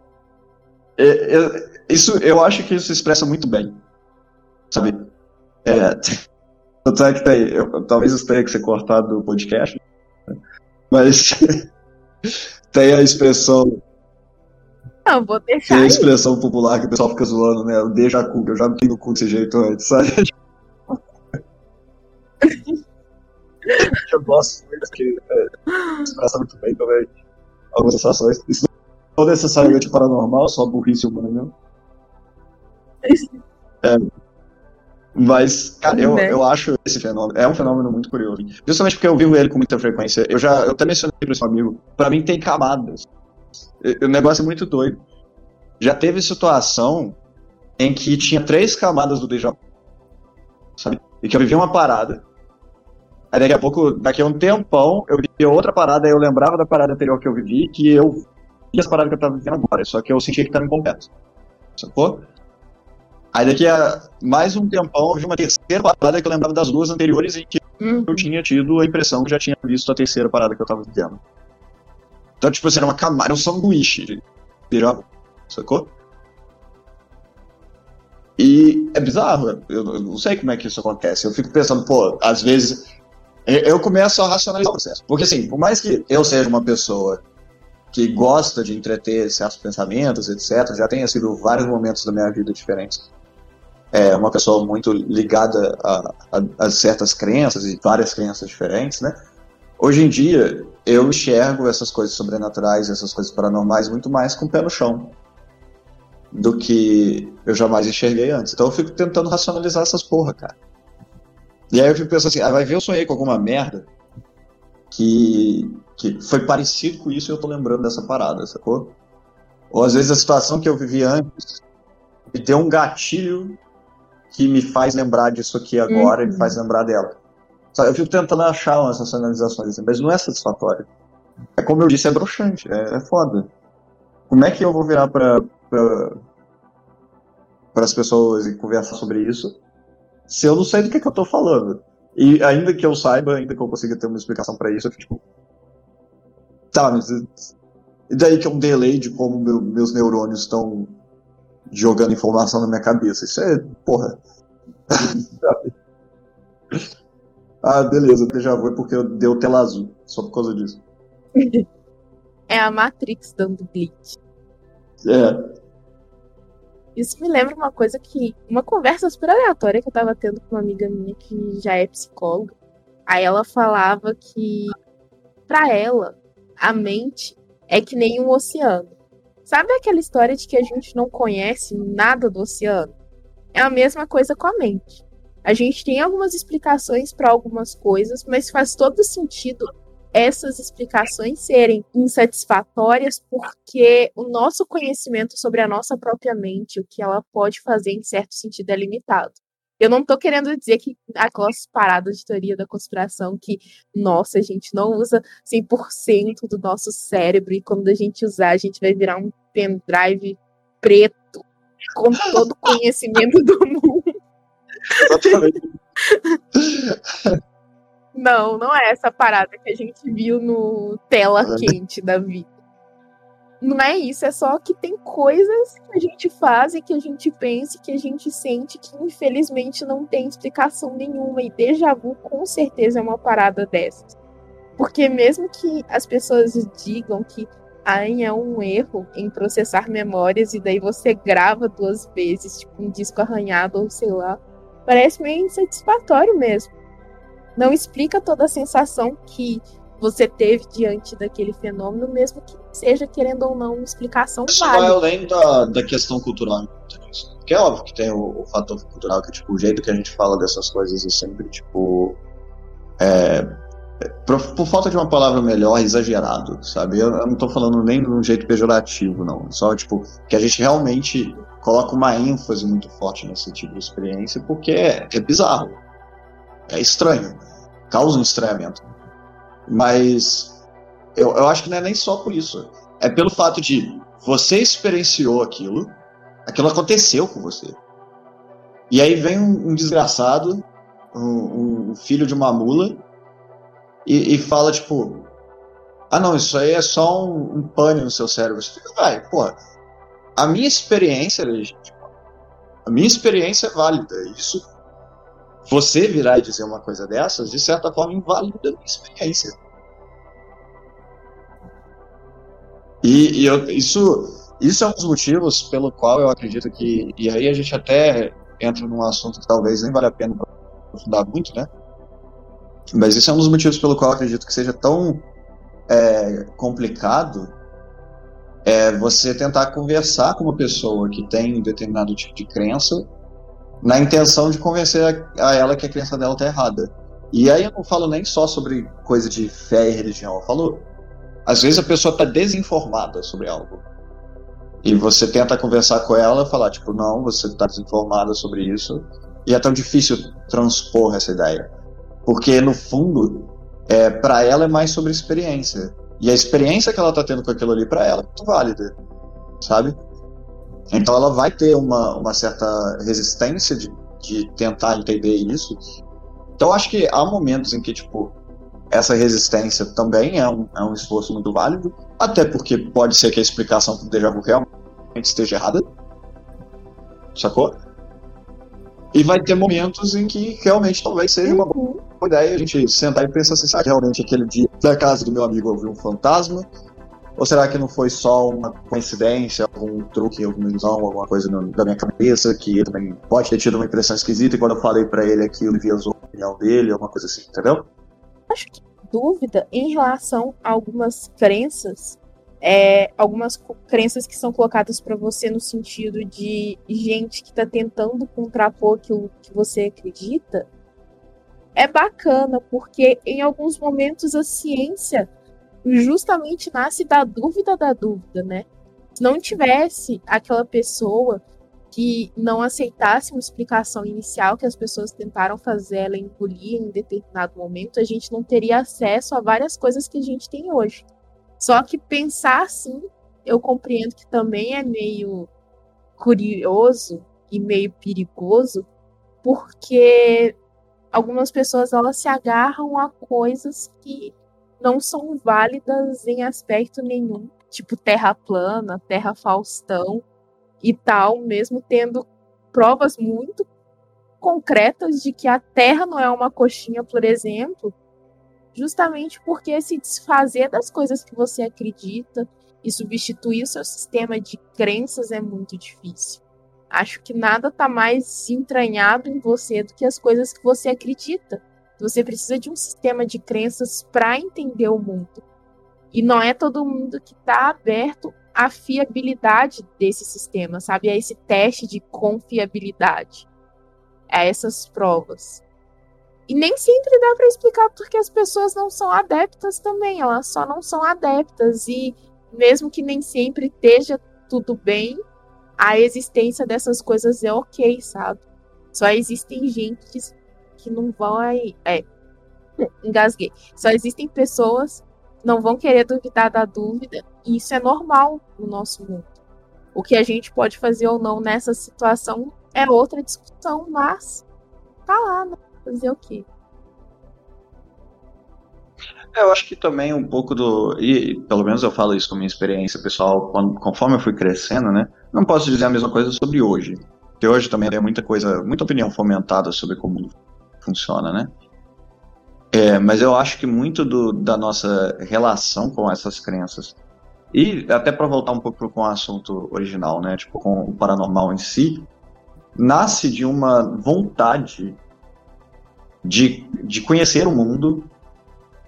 é, é, isso, eu acho que isso expressa muito bem, sabe? É, tanto é que tem, eu, talvez isso tenha que ser cortado do podcast, né? mas tem a expressão. Não, vou deixar. Tem a expressão popular que o pessoal fica zoando, né? O déjà cu, eu já me no cu desse jeito antes, sabe? eu gosto muito que é, expressa muito bem também algumas sensações. Isso não é necessariamente paranormal, só burrice humana mesmo. É, mas, cara, eu, né? eu acho esse fenômeno. É um fenômeno muito curioso. Justamente porque eu vivo ele com muita frequência. Eu já eu até mencionei para esse amigo. Para mim tem camadas. O negócio é muito doido. Já teve situação em que tinha três camadas do déjà vu. Sabe? E que eu vivia uma parada. Aí daqui a pouco, daqui a um tempão, eu vivia outra parada, aí eu lembrava da parada anterior que eu vivi, que eu via as paradas que eu tava vivendo agora, só que eu sentia que tava incompleto. Sacou? Aí daqui a mais um tempão vi uma terceira parada que eu lembrava das duas anteriores em que uhum. eu tinha tido a impressão que já tinha visto a terceira parada que eu tava vivendo. Então, tipo assim, era uma camada, um sanduíche de sacou? E é bizarro, eu, não sei como é que isso acontece. Eu fico pensando, pô, às vezes eu começo a racionalizar o processo. Porque assim, por mais que eu seja uma pessoa que gosta de entreter certos pensamentos, etc., já tenha sido vários momentos da minha vida diferentes é uma pessoa muito ligada a, a, a, certas crenças e várias crenças diferentes, né? Hoje em dia, eu enxergo essas coisas sobrenaturais, essas coisas paranormais muito mais com o pé no chão do que eu jamais enxerguei antes. Então eu fico tentando racionalizar essas porra, cara. E aí eu fico pensando assim, ah, vai ver eu sonhei com alguma merda que, que foi parecido com isso e eu tô lembrando dessa parada, sacou? Ou às vezes a situação que eu vivi antes me deu um gatilho que me faz lembrar disso aqui agora uhum. e me faz lembrar dela. Eu fico tentando achar umas racionalizações mas não é satisfatório. é como eu disse, é broxante, é, é foda. Como é que eu vou virar pra, pra, as pessoas e conversar sobre isso se eu não sei do que, é que eu tô falando? E ainda que eu saiba, ainda que eu consiga ter uma explicação para isso, eu fico tipo. Tá, mas. E daí que é um delay de como meu, meus neurônios estão jogando informação na minha cabeça. Isso é. Porra. ah, beleza, já vou porque deu tela azul. Só por causa disso. É a Matrix dando glitch. É. Isso me lembra uma coisa que. Uma conversa super aleatória que eu tava tendo com uma amiga minha que já é psicóloga. Aí ela falava que, para ela, a mente é que nem um oceano. Sabe aquela história de que a gente não conhece nada do oceano? É a mesma coisa com a mente. A gente tem algumas explicações para algumas coisas, mas faz todo sentido essas explicações serem insatisfatórias porque o nosso conhecimento sobre a nossa própria mente, o que ela pode fazer em certo sentido é limitado. Eu não estou querendo dizer que aquelas paradas de teoria da conspiração que, nossa, a gente não usa 100% do nosso cérebro e quando a gente usar, a gente vai virar um pendrive preto com todo o conhecimento do mundo. Não, não é essa parada que a gente viu no tela quente da vida. Não é isso, é só que tem coisas que a gente faz e que a gente pensa que a gente sente que infelizmente não tem explicação nenhuma. E déjà vu com certeza é uma parada dessas. Porque mesmo que as pessoas digam que ai, é um erro em processar memórias e daí você grava duas vezes, tipo um disco arranhado ou sei lá, parece meio insatisfatório mesmo não explica toda a sensação que você teve diante daquele fenômeno, mesmo que seja, querendo ou não, uma explicação Isso válida. vai além da, da questão cultural. Porque é óbvio que tem o, o, fator cultural, que tipo, o jeito que a gente fala dessas coisas é sempre, tipo. É, por, por, falta de uma palavra melhor, exagerado, sabe? Eu, eu não tô falando nem de um jeito pejorativo, não. Só, tipo, que a gente realmente coloca uma ênfase muito forte nesse tipo de experiência, porque é, é bizarro. É estranho. Causa um estranhamento. Mas eu, eu acho que não é nem só por isso. É pelo fato de você experienciou aquilo, aquilo aconteceu com você. E aí vem um, um desgraçado, um, um, filho de uma mula, e, e, fala, tipo, ah não, isso aí é só um, um pane no seu cérebro. Você fica, vai, pô, a minha experiência, a minha experiência é válida. Isso você virar e dizer uma coisa dessas, de certa forma, invalida a minha experiência. E, e eu, isso, isso é um dos motivos pelo qual eu acredito que. E aí a gente até entra num assunto que talvez nem vale a pena aprofundar muito, né? Mas isso é um dos motivos pelo qual eu acredito que seja tão é, complicado é você tentar conversar com uma pessoa que tem um determinado tipo de crença na intenção de convencer a, a ela que a crença dela tá errada. E aí eu não falo nem só sobre coisa de fé e religião, eu falo. Às vezes a pessoa está desinformada sobre algo. E você tenta conversar com ela e falar, tipo, não, você está desinformada sobre isso. E é tão difícil transpor essa ideia. Porque, no fundo, é, para ela é mais sobre experiência. E a experiência que ela está tendo com aquilo ali, para ela, é muito válida. Sabe? Então ela vai ter uma, uma certa resistência de, de tentar entender isso. Então acho que há momentos em que, tipo, essa resistência também é um, é um esforço muito válido, até porque pode ser que a explicação do déjà vu realmente esteja errada. Sacou? E vai ter momentos em que realmente talvez seja uma boa ideia a gente sentar e pensar assim, ah, realmente aquele dia na casa do meu amigo eu vi um fantasma, ou será que não foi só uma coincidência, algum truque, alguma ilusão, alguma coisa no, da minha cabeça que ele também pode ter tido uma impressão esquisita e quando eu falei para ele aquilo, ele viajou a opinião dele, alguma coisa assim, entendeu? Acho que dúvida em relação a algumas crenças, é, algumas crenças que são colocadas para você no sentido de gente que está tentando contrapor aquilo que você acredita, é bacana, porque em alguns momentos a ciência justamente nasce da dúvida da dúvida, né? Se não tivesse aquela pessoa que não aceitasse uma explicação inicial que as pessoas tentaram fazer ela engolir em determinado momento, a gente não teria acesso a várias coisas que a gente tem hoje. Só que pensar assim, eu compreendo que também é meio curioso e meio perigoso, porque algumas pessoas elas se agarram a coisas que não são válidas em aspecto nenhum, tipo terra plana, terra faustão e tal, mesmo tendo provas muito concretas de que a Terra não é uma coxinha, por exemplo, justamente porque se desfazer das coisas que você acredita e substituir o seu sistema de crenças é muito difícil. Acho que nada está mais entranhado em você do que as coisas que você acredita. Você precisa de um sistema de crenças para entender o mundo. E não é todo mundo que está aberto à fiabilidade desse sistema, sabe? A esse teste de confiabilidade a essas provas. E nem sempre dá para explicar porque as pessoas não são adeptas também, elas só não são adeptas e mesmo que nem sempre esteja tudo bem, a existência dessas coisas é ok, sabe? Só existem gente que não vai. É. Engasguei. Só existem pessoas que não vão querer duvidar da dúvida, e isso é normal no nosso mundo. O que a gente pode fazer ou não nessa situação é outra discussão, mas tá lá, né? Fazer o quê? É, eu acho que também um pouco do. E pelo menos eu falo isso com minha experiência pessoal, quando, conforme eu fui crescendo, né? Não posso dizer a mesma coisa sobre hoje. Porque hoje também tem muita coisa, muita opinião fomentada sobre como funciona, né? É, mas eu acho que muito do, da nossa relação com essas crenças, e até para voltar um pouco com o assunto original, né? Tipo, com o paranormal em si, nasce de uma vontade de, de conhecer o mundo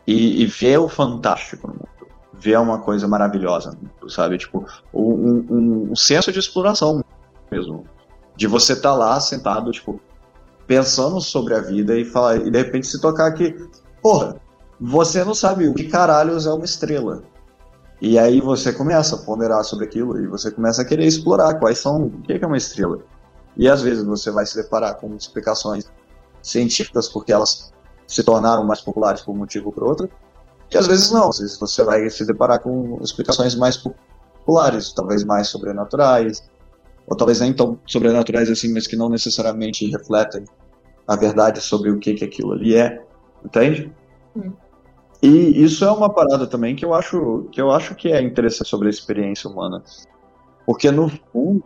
e, e ver o fantástico no mundo. Ver uma coisa maravilhosa, sabe? Tipo, um, um, um senso de exploração mesmo. De você estar tá lá sentado, tipo, pensando sobre a vida e falar, e de repente se tocar que, porra, você não sabe o que caralhos é uma estrela. E aí você começa a ponderar sobre aquilo e você começa a querer explorar quais são, o que é uma estrela. E às vezes você vai se deparar com explicações científicas, porque elas se tornaram mais populares por um motivo ou por outro, e às vezes não. Às vezes você vai se deparar com explicações mais populares, talvez mais sobrenaturais, ou talvez nem tão sobrenaturais assim, mas que não necessariamente refletem a verdade sobre o que, que aquilo ali é, entende? Hum. E isso é uma parada também que eu acho que eu acho que é interessante sobre a experiência humana, porque no fundo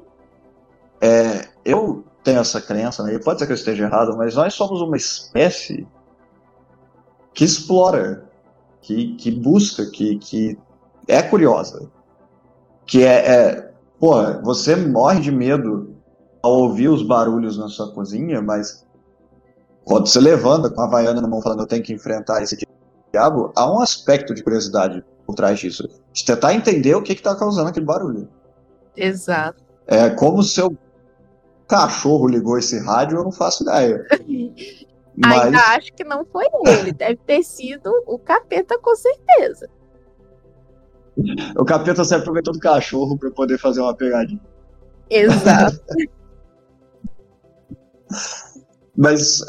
é, eu tenho essa crença, né? pode ser que eu esteja errado, mas nós somos uma espécie que explora, que, que busca, que, que é curiosa. Que é, é. Porra, você morre de medo ao ouvir os barulhos na sua cozinha, mas quando você levanta com a vaiana na mão falando eu tenho que enfrentar esse diabo, há um aspecto de curiosidade por trás disso. De tentar entender o que está causando aquele barulho. Exato. É como se eu cachorro ligou esse rádio, eu não faço ideia. Mas... Ainda acho que não foi ele, deve ter sido o capeta com certeza. O capeta se aproveitou do cachorro para poder fazer uma pegadinha. Exato. Mas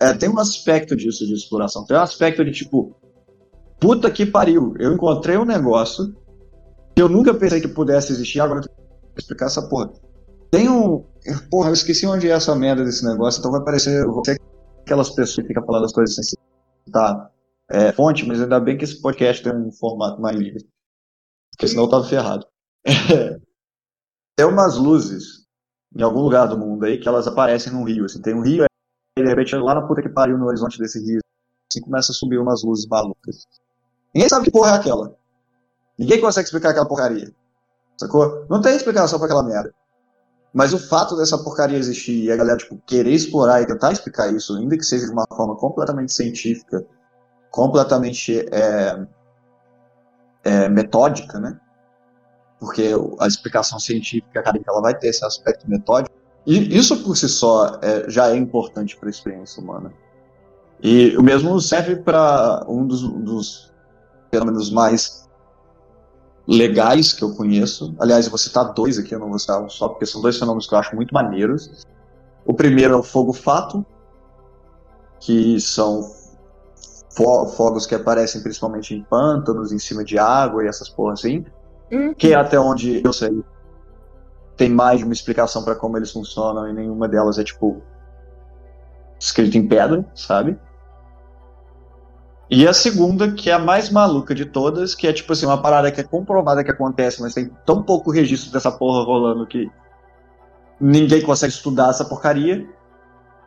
é, tem um aspecto disso de exploração. Tem um aspecto de tipo, puta que pariu, eu encontrei um negócio que eu nunca pensei que pudesse existir, agora eu tenho que explicar essa porra. Tem um. Porra, eu esqueci onde é essa merda desse negócio, então vai parecer você aquelas pessoas que ficam falando as coisas sem citar é, fonte, mas ainda bem que esse podcast tem um formato mais livre. Porque senão eu tava ferrado. tem umas luzes em algum lugar do mundo aí que elas aparecem num rio. Assim, tem um rio e de repente lá na puta que pariu no horizonte desse rio, assim começa a subir umas luzes malucas. Ninguém sabe que porra é aquela. Ninguém consegue explicar aquela porcaria. Sacou? Não tem explicação pra aquela merda. Mas o fato dessa porcaria existir e a galera tipo, querer explorar e tentar explicar isso, ainda que seja de uma forma completamente científica, completamente é, é, metódica, né? Porque a explicação científica acadêmica ela vai ter esse aspecto metódico. E isso por si só é, já é importante para a experiência humana. E o mesmo serve para um dos, dos fenômenos mais legais que eu conheço. Aliás, eu vou citar dois aqui, eu não vou citar um só, porque são dois fenômenos que eu acho muito maneiros. O primeiro é o fogo fato, que são fogos que aparecem principalmente em pântanos, em cima de água e essas porras assim. Uhum. Que é até onde eu sei tem mais de uma explicação para como eles funcionam e nenhuma delas é tipo escrito em pedra, sabe? E a segunda, que é a mais maluca de todas, que é tipo assim, uma parada que é comprovada que acontece, mas tem tão pouco registro dessa porra rolando que ninguém consegue estudar essa porcaria,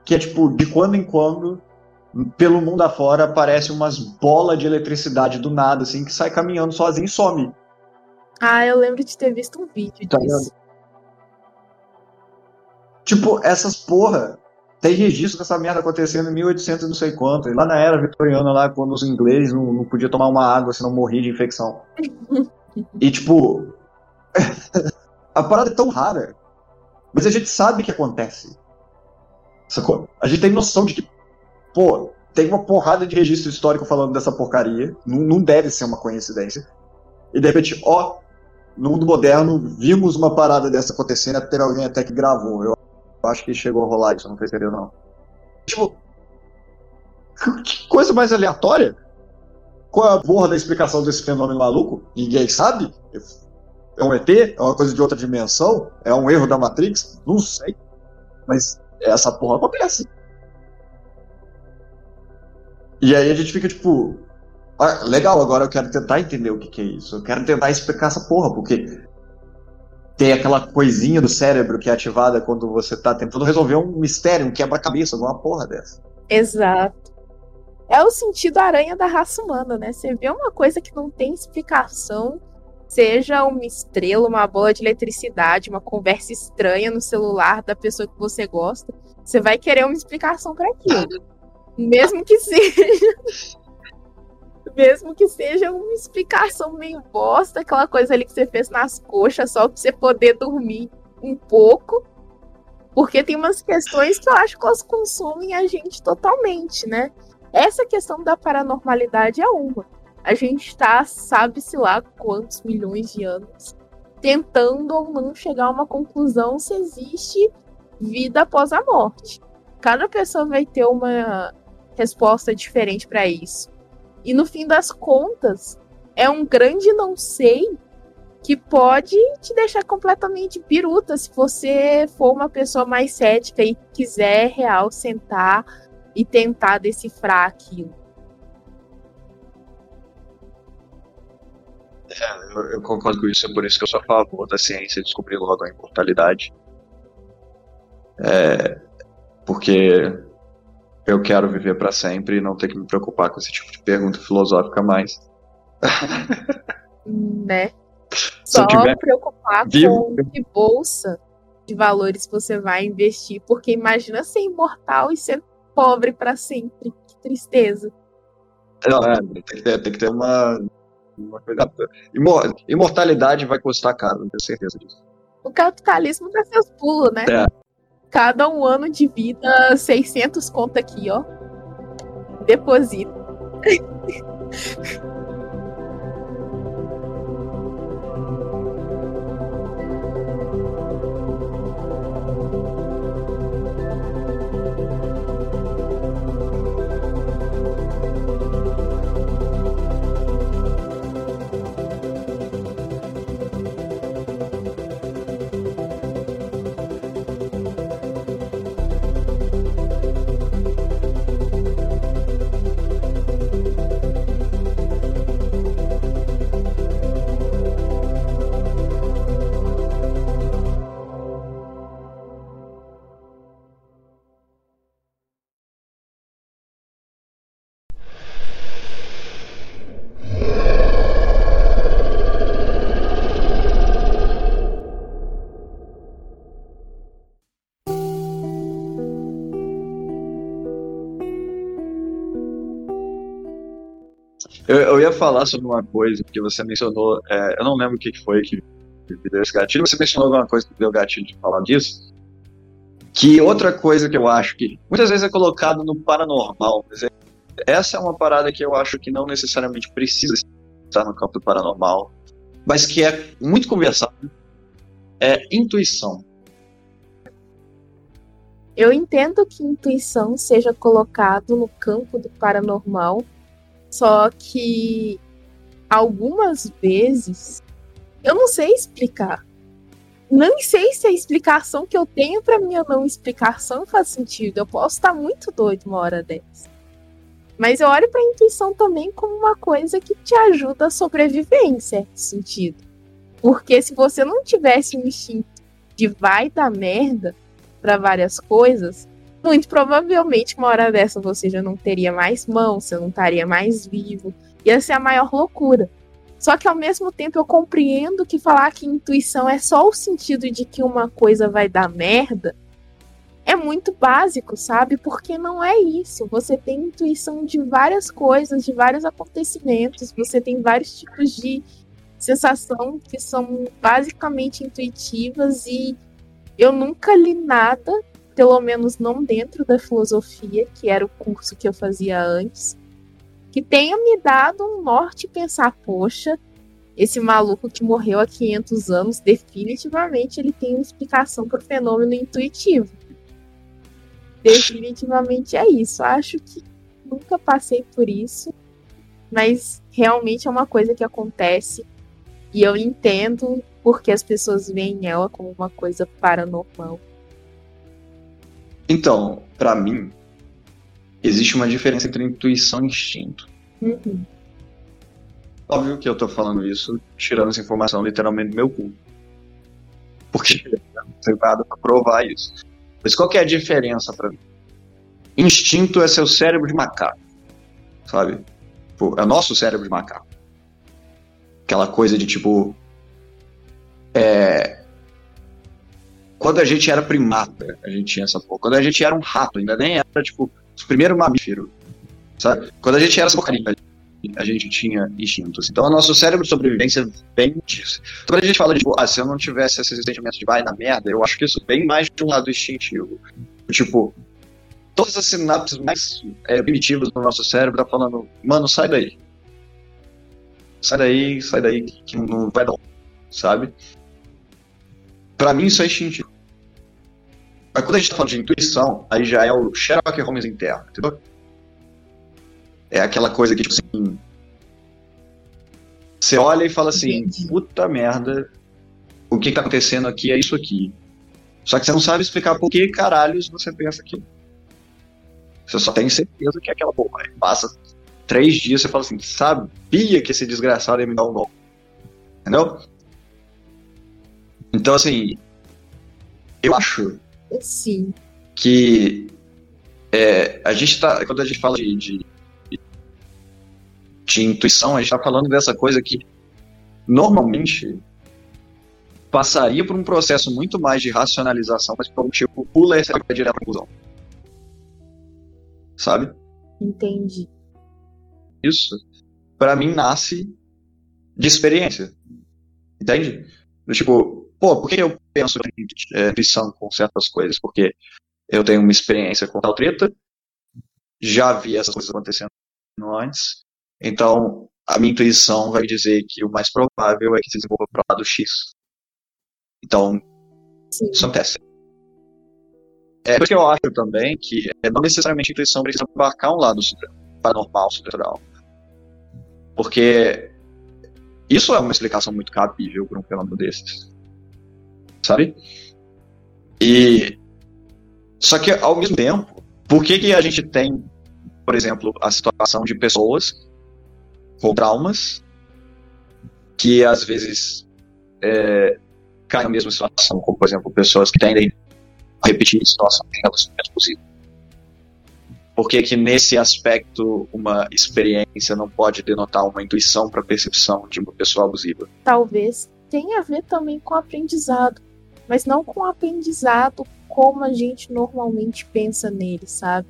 que é tipo, de quando em quando, pelo mundo afora, aparece umas bolas de eletricidade do nada, assim, que sai caminhando sozinho e some. Ah, eu lembro de ter visto um vídeo Tá disso. vendo? Tipo, essas porra, tem registro dessa merda acontecendo em 1800 e não sei quanto, e lá na era vitoriana, lá, quando os ingleses não, não podiam tomar uma água senão morria de infecção. e tipo, a parada é tão rara, mas a gente sabe que acontece. Sacou? A gente tem noção de que, pô, tem uma porrada de registro histórico falando dessa porcaria, não, não deve ser uma coincidência. E de repente, ó, no mundo moderno, vimos uma parada dessa acontecendo, teve alguém até que gravou. Eu acho que chegou a rolar isso, não foi não. Tipo, que coisa mais aleatória? Qual é a porra da explicação desse fenômeno maluco? Ninguém sabe? É um ET? É uma coisa de outra dimensão? É um erro da Matrix? Não sei. Mas essa porra acontece. E aí a gente fica tipo, ah, legal, agora eu quero tentar entender o que, que é isso. Eu quero tentar explicar essa porra, porque tem aquela coisinha do cérebro que é ativada quando você tá tentando resolver um mistério, um quebra-cabeça, alguma porra dessa. Exato. É o sentido aranha da raça humana, né? Você vê uma coisa que não tem explicação, seja uma estrela, uma bola de eletricidade, uma conversa estranha no celular da pessoa que você gosta, você vai querer uma explicação para aquilo. Mesmo que seja. Mesmo que seja uma explicação meio bosta, aquela coisa ali que você fez nas coxas só pra você poder dormir um pouco. Porque tem umas questões que eu acho que elas consomem a gente totalmente, né? Essa questão da paranormalidade é uma. A gente está, sabe-se lá quantos milhões de anos, tentando ou não chegar a uma conclusão se existe vida após a morte. Cada pessoa vai ter uma resposta diferente para isso. E no fim das contas, é um grande não sei que pode te deixar completamente biruta se você for uma pessoa mais cética e quiser real sentar e tentar decifrar aquilo. É, eu, eu concordo com isso, é por isso que eu sou a favor da ciência descobrir logo a imortalidade. É, porque eu quero viver para sempre e não ter que me preocupar com esse tipo de pergunta filosófica mais. né? Só tiver preocupar vivo- com que bolsa de valores você vai investir, porque imagina ser imortal e ser pobre para sempre. Que tristeza. Não, é, tem que ter, tem que ter uma, uma coisa. Imortalidade vai custar caro, não tenho certeza disso. O capitalismo dá seus pulos, né? É. Cada um ano de vida, 600 conto aqui, ó. Deposita. Eu, eu ia falar sobre uma coisa que você mencionou, é, eu não lembro o que foi que deu esse gatilho, você mencionou alguma coisa que deu gatilho de falar disso. Que outra coisa que eu acho que muitas vezes é colocado no paranormal, mas é- essa é uma parada que eu acho que não necessariamente precisa estar no campo do paranormal, mas que é muito conversado, é intuição. Eu entendo que intuição seja colocado no campo do paranormal, Só que algumas vezes eu não sei explicar. Não sei se a explicação que eu tenho para minha não explicação faz sentido. Eu posso estar muito doido uma hora dessa. Mas eu olho para a intuição também como uma coisa que te ajuda a sobreviver em certo sentido. Porque se você não tivesse um instinto de vai dar merda para várias coisas, muito provavelmente uma hora dessa você já não teria mais mão, você não estaria mais vivo. Ia ser a maior loucura. Só que ao mesmo tempo eu compreendo que falar que intuição é só o sentido de que uma coisa vai dar merda é muito básico, sabe? Porque não é isso. Você tem intuição de várias coisas, de vários acontecimentos, você tem vários tipos de sensação que são basicamente intuitivas e eu nunca li nada, pelo menos não dentro da filosofia, que era o curso que eu fazia antes, que tenha me dado um norte pensar, poxa, esse maluco que morreu há 500 anos, definitivamente ele tem uma explicação para o fenômeno intuitivo. Definitivamente é isso. Acho que nunca passei por isso, mas realmente é uma coisa que acontece e eu entendo porque as pessoas veem ela como uma coisa paranormal. Então, para mim, existe uma diferença entre intuição e instinto. Uhum. Óbvio que eu tô falando isso tirando essa informação literalmente do meu cu. Porque não tenho nada pra provar isso. Mas qual que é a diferença para mim? Instinto é seu cérebro de macaco. Sabe? Pô, é nosso cérebro de macaco. Aquela coisa de tipo. É, quando a gente era primata, a gente tinha essa porra. Quando a gente era um rato, ainda nem era, tipo, o primeiro mamífero. Sabe? Quando a gente era essa porcaria, a gente tinha instintos. Então, o nosso cérebro de sobrevivência vem disso. Então, quando a gente fala de, tipo, ah, se eu não tivesse esses sentimentos de vai na merda, eu acho que isso vem mais de um lado instintivo. Tipo, todas as sinapses mais é, primitivas do nosso cérebro tá falando, mano, sai daí. Sai daí, sai daí, que não vai dar, sabe? Pra mim, isso é instintivo. Mas quando a gente tá falando de intuição, aí já é o Sherlock Holmes interno, entendeu? É aquela coisa que, tipo assim. Você olha e fala assim: puta merda, o que tá acontecendo aqui é isso aqui. Só que você não sabe explicar por que caralhos você pensa aquilo. Você só tem certeza que é aquela porra. Passa três dias você fala assim: sabia que esse desgraçado ia me dar um golpe. Entendeu? Então, assim, eu acho Sim. que é, a gente tá. Quando a gente fala de, de, de intuição, a gente tá falando dessa coisa que normalmente passaria por um processo muito mais de racionalização, mas por um tipo pula essa direto à conclusão. Sabe? Entendi. Isso, para mim, nasce de experiência. Entende? Tipo, pô, por que eu penso em é, intuição com certas coisas? Porque eu tenho uma experiência com tal treta, já vi essas coisas acontecendo antes, então a minha intuição vai dizer que o mais provável é que se desenvolva para o lado X. Então, Sim. isso acontece. É por isso que eu acho também que é, não necessariamente a intuição precisa abarcar um lado paranormal, sobrenatural. Porque isso é uma explicação muito cabível para um fenômeno desses. Sabe? E. Só que, ao mesmo tempo, por que, que a gente tem, por exemplo, a situação de pessoas com traumas que às vezes é, caem na mesma situação, como, por exemplo, pessoas que tendem a repetir situações em relacionamento possível. Por que, que nesse aspecto uma experiência não pode denotar uma intuição para percepção de uma pessoa abusiva? Talvez tenha a ver também com aprendizado, mas não com aprendizado como a gente normalmente pensa nele, sabe?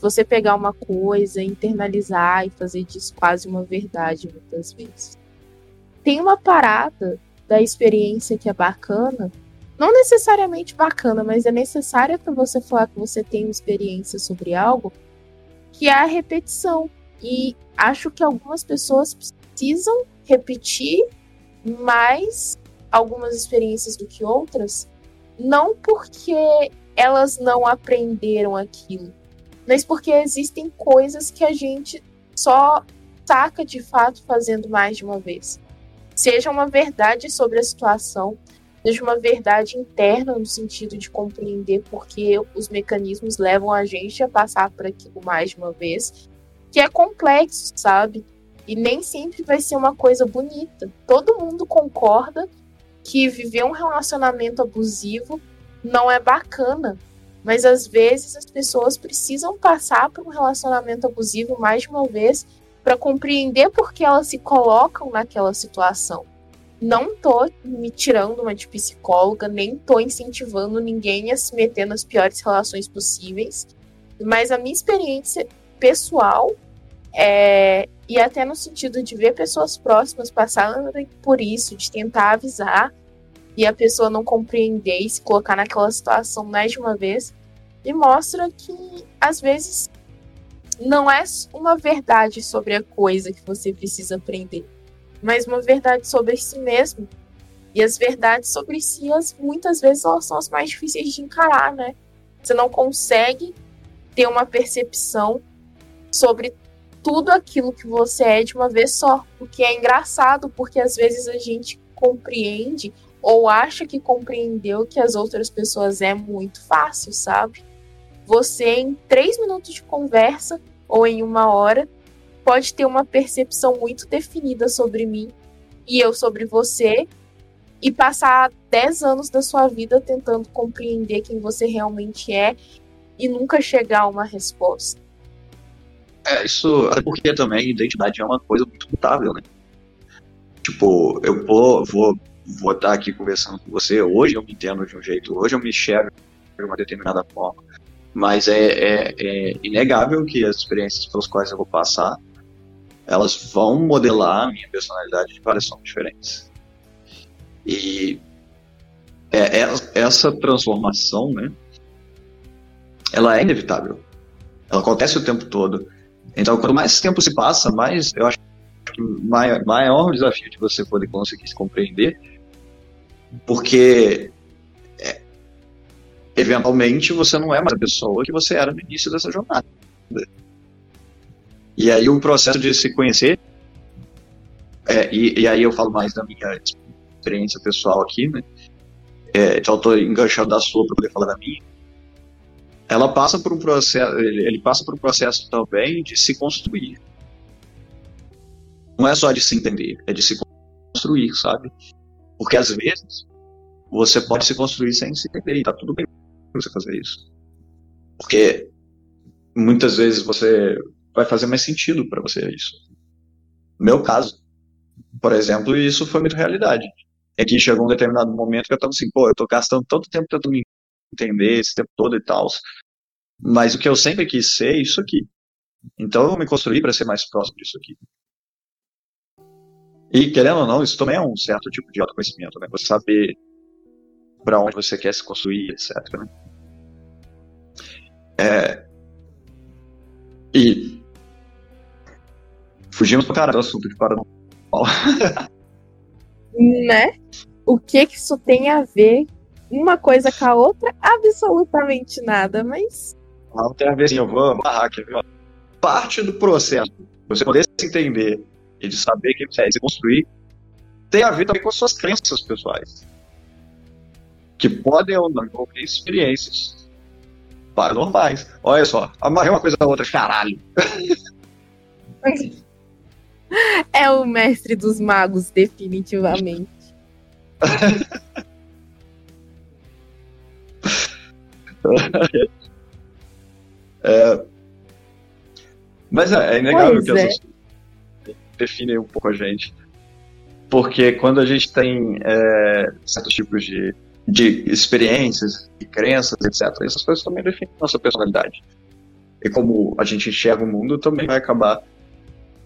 Você pegar uma coisa, internalizar e fazer disso quase uma verdade muitas vezes. Tem uma parada da experiência que é bacana, não necessariamente bacana, mas é necessária para você falar que você tem uma experiência sobre algo, que é a repetição. E acho que algumas pessoas precisam repetir mais algumas experiências do que outras, não porque elas não aprenderam aquilo, mas porque existem coisas que a gente só saca de fato fazendo mais de uma vez. Seja uma verdade sobre a situação, seja uma verdade interna no sentido de compreender porque os mecanismos levam a gente a passar por aquilo mais de uma vez, que é complexo, sabe? E nem sempre vai ser uma coisa bonita. Todo mundo concorda que viver um relacionamento abusivo não é bacana, mas às vezes as pessoas precisam passar por um relacionamento abusivo mais de uma vez para compreender por que elas se colocam naquela situação. Não tô me tirando uma de psicóloga, nem tô incentivando ninguém a se meter nas piores relações possíveis, mas a minha experiência pessoal é, e até no sentido de ver pessoas próximas passarem por isso, de tentar avisar e a pessoa não compreender e se colocar naquela situação mais de uma vez, e mostra que às vezes não é uma verdade sobre a coisa que você precisa aprender, mas uma verdade sobre si mesmo. E as verdades sobre si, as, muitas vezes, elas são as mais difíceis de encarar, né? Você não consegue ter uma percepção sobre tudo aquilo que você é de uma vez só. O que é engraçado, porque às vezes a gente compreende ou acha que compreendeu que as outras pessoas é muito fácil, sabe? Você, em três minutos de conversa ou em uma hora, pode ter uma percepção muito definida sobre mim e eu sobre você, e passar dez anos da sua vida tentando compreender quem você realmente é e nunca chegar a uma resposta. É, isso, até porque também identidade é uma coisa muito mutável, né? Tipo, eu vou, vou, vou estar aqui conversando com você, hoje eu me entendo de um jeito, hoje eu me enxergo de uma determinada forma, mas é, é, é inegável que as experiências pelas quais eu vou passar, elas vão modelar a minha personalidade de várias formas diferentes. E é, é, essa transformação, né, ela é inevitável. Ela acontece o tempo todo. Então, quanto mais tempo se passa, mais eu acho que maior, maior o desafio de você poder conseguir se compreender, porque é, eventualmente você não é mais a pessoa que você era no início dessa jornada. E aí o processo de se conhecer, é, e, e, aí eu falo mais da minha experiência pessoal aqui, né? É, então eu estou enganchando da sua para poder falar da minha ela passa por um processo, ele passa por um processo também de se construir. Não é só de se entender, é de se construir, sabe? Porque às vezes você pode se construir sem se entender e tá tudo bem você fazer isso. Porque muitas vezes você vai fazer mais sentido para você isso. No meu caso, por exemplo, isso foi muito realidade. É que chegou um determinado momento que eu tava assim, pô, eu tô gastando tanto tempo tentando me entender esse tempo todo e tal. Mas o que eu sempre quis ser é isso aqui. Então eu me construí para ser mais próximo disso aqui. E querendo ou não, isso também é um certo tipo de autoconhecimento, né? Você saber para onde você quer se construir, etc. Né? É... E fugimos pro cara do assunto de paranormal. né? O que que isso tem a ver uma coisa com a outra? Absolutamente nada, mas não tem a ver assim, eu vou amarrar aqui, viu? Parte do processo, você poder se entender e de saber quem você é se construir, tem a ver também com as suas crenças pessoais. Que podem ou não envolver experiências paranormais. Olha só, amarrei uma coisa a outra, caralho. É o mestre dos magos, definitivamente. É, mas é, é inegável pois que é. essas definem um pouco a gente. Porque quando a gente tem é, certos tipos de, de experiências e crenças, etc., essas coisas também definem nossa personalidade. E como a gente enxerga o mundo também vai acabar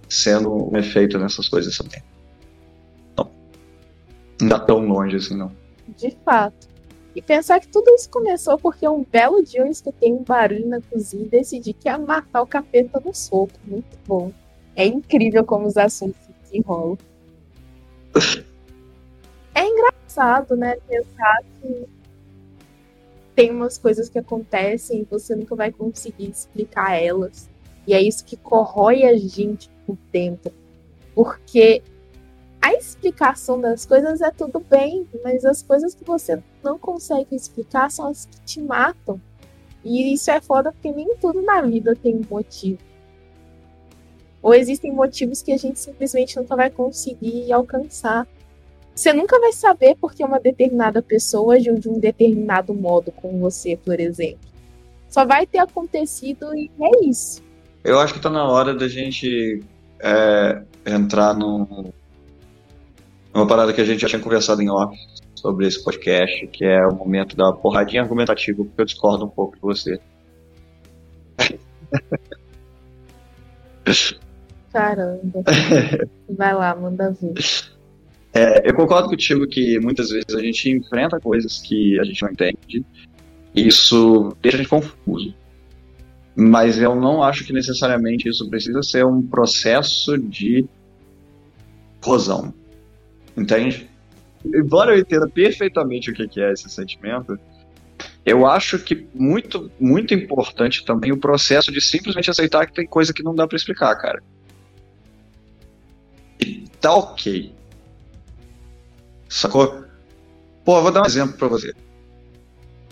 sendo um efeito nessas coisas também. Não, não dá tão longe assim, não. De fato. E pensar que tudo isso começou porque um belo dia eu escutei um barulho na cozinha e decidi que ia matar o capeta no soco. Muito bom. É incrível como os assuntos se enrolam. É engraçado, né? Pensar que tem umas coisas que acontecem e você nunca vai conseguir explicar elas. E é isso que corrói a gente por dentro. Porque a explicação das coisas é tudo bem, mas as coisas que você não consegue explicar são as que te matam. E isso é foda porque nem tudo na vida tem motivo. Ou existem motivos que a gente simplesmente nunca vai conseguir alcançar. Você nunca vai saber porque uma determinada pessoa agiu de um determinado modo com você, por exemplo. Só vai ter acontecido e é isso. Eu acho que tá na hora da gente é, entrar num, numa parada que a gente já tinha conversado em off sobre esse podcast, que é o momento da porradinha argumentativa, porque eu discordo um pouco de você. Caramba. Vai lá, manda ver. É, eu concordo contigo que muitas vezes a gente enfrenta coisas que a gente não entende. E isso deixa a gente confuso. Mas eu não acho que necessariamente isso precisa ser um processo de rosão. Entende? Embora eu entenda perfeitamente o que é esse sentimento, eu acho que muito, muito importante também o processo de simplesmente aceitar que tem coisa que não dá para explicar, cara. E tá ok. Sacou? Pô, vou dar um exemplo pra você.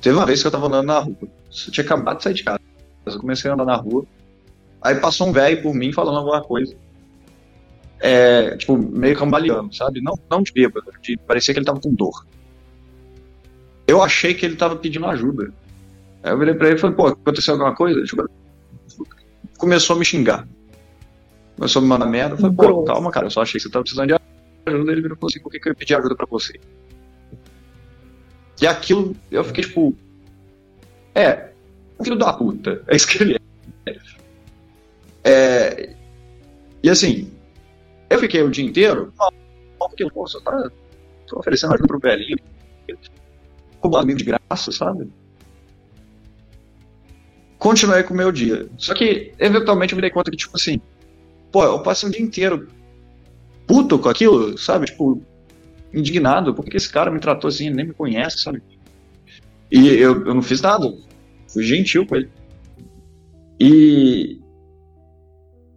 Teve uma vez que eu tava andando na rua. Eu tinha acabado de sair de casa. Eu comecei a andar na rua. Aí passou um velho por mim falando alguma coisa. É, tipo, meio cambaleando, sabe? Não, não de bêbado, de, parecia que ele tava com dor. Eu achei que ele tava pedindo ajuda. Aí eu virei pra ele e falei, pô, aconteceu alguma coisa? Tipo, começou a me xingar. Começou a me mandar merda. Eu falei, pô, calma, cara, eu só achei que você tava precisando de ajuda. Ele virou e falou assim, por que, que eu ia pedir ajuda pra você? E aquilo, eu fiquei tipo, é, filho da puta, é isso que ele é. é e assim, eu fiquei o dia inteiro, porque, pô, você tá, tô oferecendo ajuda pro velhinho, como amigo de graça, sabe? Continuei com o meu dia. Só que, eventualmente, eu me dei conta que, tipo assim, pô, eu passei o dia inteiro puto com aquilo, sabe? Tipo, indignado, porque esse cara me tratou assim, ele nem me conhece, sabe? E eu, eu não fiz nada, fui gentil com ele. E.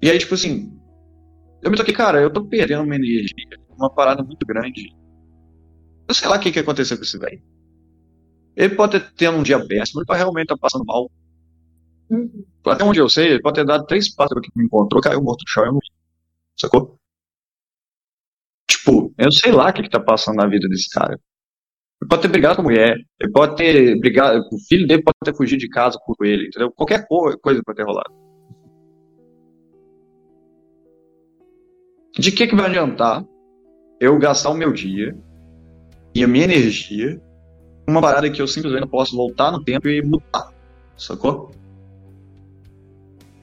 E aí, tipo assim, eu me toquei, cara, eu tô perdendo uma energia, uma parada muito grande. Eu sei lá o que, que aconteceu com esse velho. Ele pode ter tendo um dia péssimo, ele pode realmente estar tá passando mal. Uhum. Até onde eu sei, ele pode ter dado três passos que me encontrou, caiu morto no chão e eu morri. Sacou? Tipo, eu sei lá o que, que tá passando na vida desse cara. Ele pode ter brigado com a mulher, ele pode ter brigado, o filho dele pode ter fugido de casa por ele, entendeu? Qualquer coisa pode ter rolado. De que, que vai adiantar eu gastar o meu dia e a minha energia uma parada que eu simplesmente não posso voltar no tempo e mudar, sacou?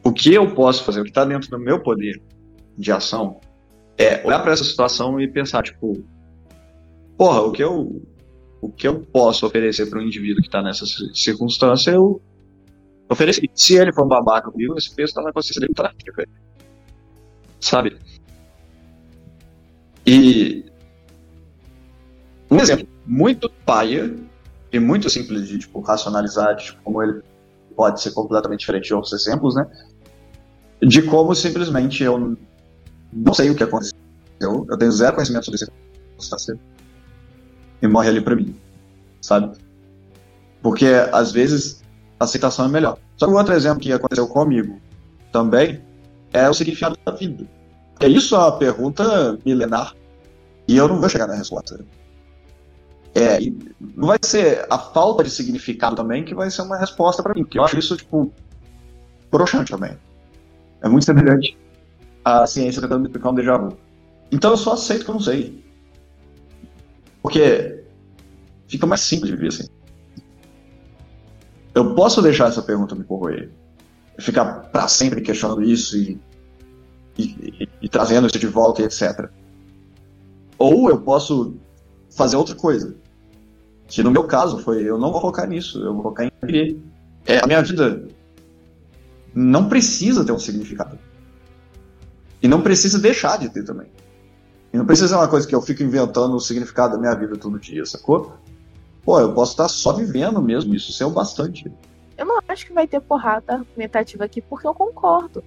O que eu posso fazer, o que está dentro do meu poder de ação, é olhar para essa situação e pensar, tipo, porra, o que eu, o que eu posso oferecer para um indivíduo que está nessa circunstância, eu ofereci. Se ele for um babaca comigo, esse peso está na consciência dele, tá Sabe? E um exemplo muito paia e muito simples de tipo, racionalizar, de, tipo, como ele pode ser completamente diferente de outros exemplos, né? De como simplesmente eu não sei o que aconteceu, eu tenho zero conhecimento sobre circunstância e morre ali pra mim, sabe? Porque às vezes a aceitação é melhor. Só que um outro exemplo que aconteceu comigo também é o significado da vida. É isso a pergunta milenar e eu não vou chegar na resposta. É, não vai ser a falta de significado também que vai ser uma resposta para mim, porque eu acho isso, tipo, broxante também. É muito semelhante à ciência tentando me explicar um déjà vu. Então eu só aceito que eu não sei. Porque fica mais simples de viver assim. Eu posso deixar essa pergunta me corroer. Ficar para sempre questionando isso e, e, e, trazendo isso de volta e etc. Ou eu posso fazer outra coisa. Que no meu caso foi, eu não vou focar nisso, eu vou focar em. É, a minha vida não precisa ter um significado. E não precisa deixar de ter também. E não precisa ser uma coisa que eu fico inventando o significado da minha vida todo dia, sacou? Pô, eu posso estar só vivendo mesmo, isso ser o bastante. Eu não acho que vai ter porrada argumentativa aqui, porque eu concordo.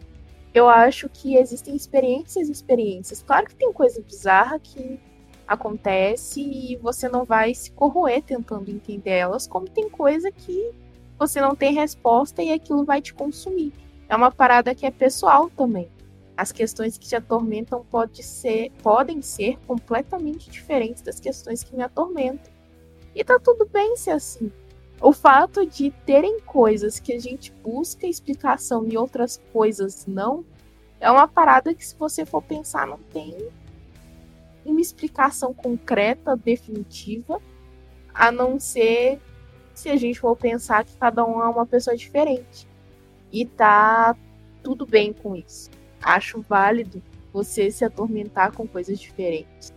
Eu acho que existem experiências e experiências. Claro que tem coisa bizarra que acontece e você não vai se corroer tentando entender elas, como tem coisa que você não tem resposta e aquilo vai te consumir. É uma parada que é pessoal também. As questões que te atormentam pode ser, podem ser completamente diferentes das questões que me atormentam. E tá tudo bem ser assim. O fato de terem coisas que a gente busca explicação e outras coisas não, é uma parada que, se você for pensar, não tem uma explicação concreta, definitiva, a não ser se a gente for pensar que cada um é uma pessoa diferente. E tá tudo bem com isso. Acho válido você se atormentar com coisas diferentes.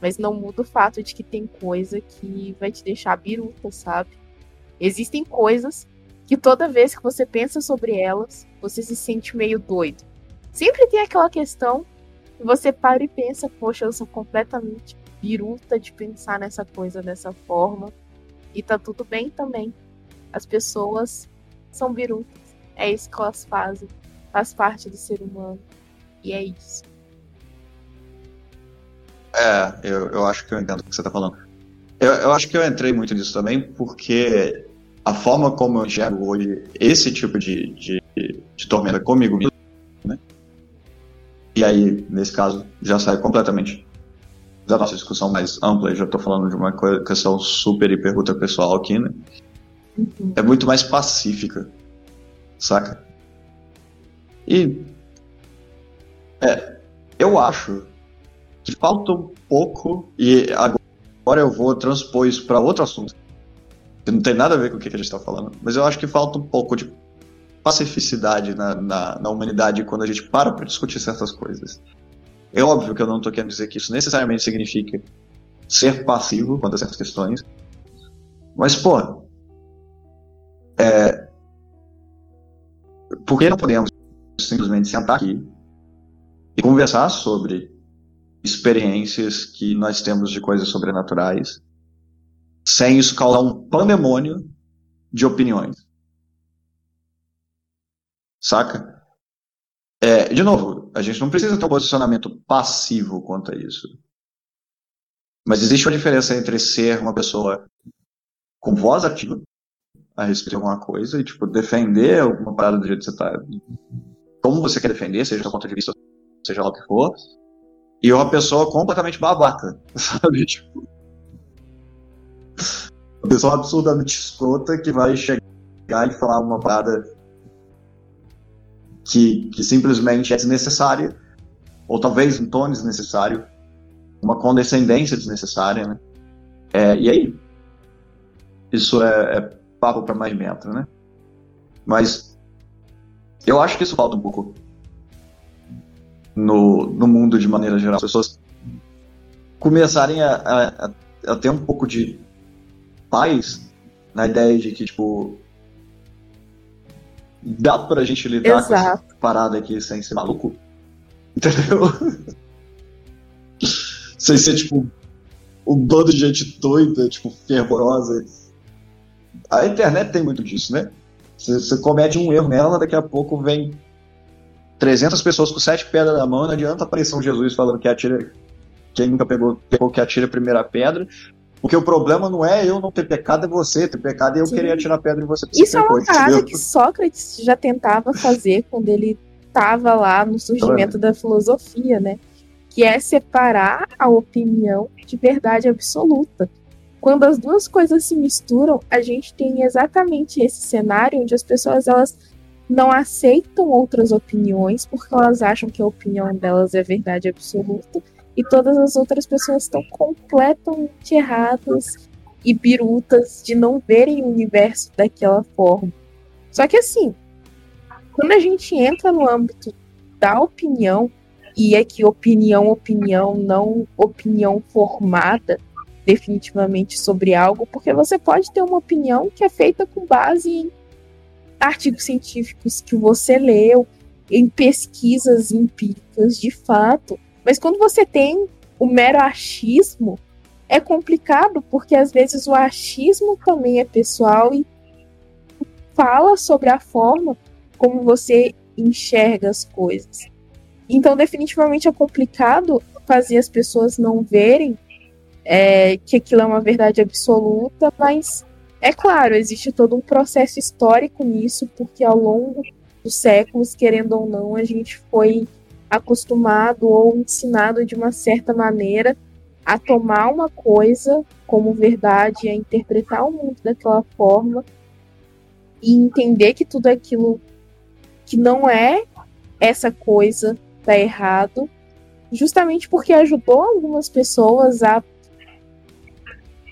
Mas não muda o fato de que tem coisa que vai te deixar biruta, sabe? Existem coisas que toda vez que você pensa sobre elas, você se sente meio doido. Sempre tem aquela questão e você para e pensa, poxa, eu sou completamente biruta de pensar nessa coisa dessa forma. E tá tudo bem também. As pessoas são birutas. É isso que elas fazem. Faz parte do ser humano. E é isso. É, eu, eu acho que eu entendo o que você tá falando. Eu, eu acho que eu entrei muito nisso também porque a forma como eu enxergo hoje esse tipo de, de, de tormenta comigo mesmo e aí, nesse caso, já sai completamente da nossa discussão mais ampla, já estou falando de uma questão super hiper ultra pessoal aqui, né? Uhum. É muito mais pacífica, saca? E é, eu acho que falta um pouco, e agora eu vou transpor isso para outro assunto, não tem nada a ver com o que a gente está falando, mas eu acho que falta um pouco de pacificidade na, na, na humanidade quando a gente para para discutir certas coisas. É óbvio que eu não estou querendo dizer que isso necessariamente significa ser passivo quanto a certas questões, mas, pô, é, por que não podemos simplesmente sentar aqui e conversar sobre experiências que nós temos de coisas sobrenaturais sem isso causar um pandemônio de opiniões? Saca? É, de novo, a gente não precisa ter um posicionamento passivo quanto a isso. Mas existe uma diferença entre ser uma pessoa com voz ativa a respeito de alguma coisa e, tipo, defender alguma parada do jeito que você tá. Como você quer defender, seja do ponto de vista, seja lá o que for, e uma pessoa completamente babaca, sabe? Tipo. Uma pessoa absurdamente escrota que vai chegar e falar uma parada que, que simplesmente é desnecessária, ou talvez um tom desnecessário, uma condescendência desnecessária, né? É, e aí, isso é, é papo para mais metro, né? Mas eu acho que isso falta um pouco no, no mundo de maneira geral. As pessoas começarem a, a, a ter um pouco de paz na ideia de que, tipo, dá pra gente lidar Exato. com essa parada aqui sem ser maluco? Entendeu? sem ser, tipo, um bando de gente doida, tipo, fervorosa. A internet tem muito disso, né? Você comete um erro nela, daqui a pouco vem 300 pessoas com sete pedras na mão, não adianta aparecer um Jesus falando que atira. Quem nunca pegou, pegou que atira a primeira pedra, porque o problema não é eu não ter pecado, é você ter pecado e eu Sim. querer atirar pedra em você. Isso é uma parada que Sócrates já tentava fazer quando ele estava lá no surgimento é. da filosofia, né? Que é separar a opinião de verdade absoluta. Quando as duas coisas se misturam, a gente tem exatamente esse cenário onde as pessoas elas não aceitam outras opiniões porque elas acham que a opinião delas é verdade absoluta e todas as outras pessoas estão completamente erradas e birutas de não verem o universo daquela forma. Só que assim, quando a gente entra no âmbito da opinião, e é que opinião, opinião, não opinião formada definitivamente sobre algo, porque você pode ter uma opinião que é feita com base em artigos científicos que você leu, em pesquisas empíricas de fato, mas quando você tem o mero achismo, é complicado, porque às vezes o achismo também é pessoal e fala sobre a forma como você enxerga as coisas. Então, definitivamente é complicado fazer as pessoas não verem é, que aquilo é uma verdade absoluta, mas é claro, existe todo um processo histórico nisso, porque ao longo dos séculos, querendo ou não, a gente foi acostumado ou ensinado de uma certa maneira a tomar uma coisa como verdade, a interpretar o mundo daquela forma e entender que tudo aquilo que não é essa coisa tá errado, justamente porque ajudou algumas pessoas a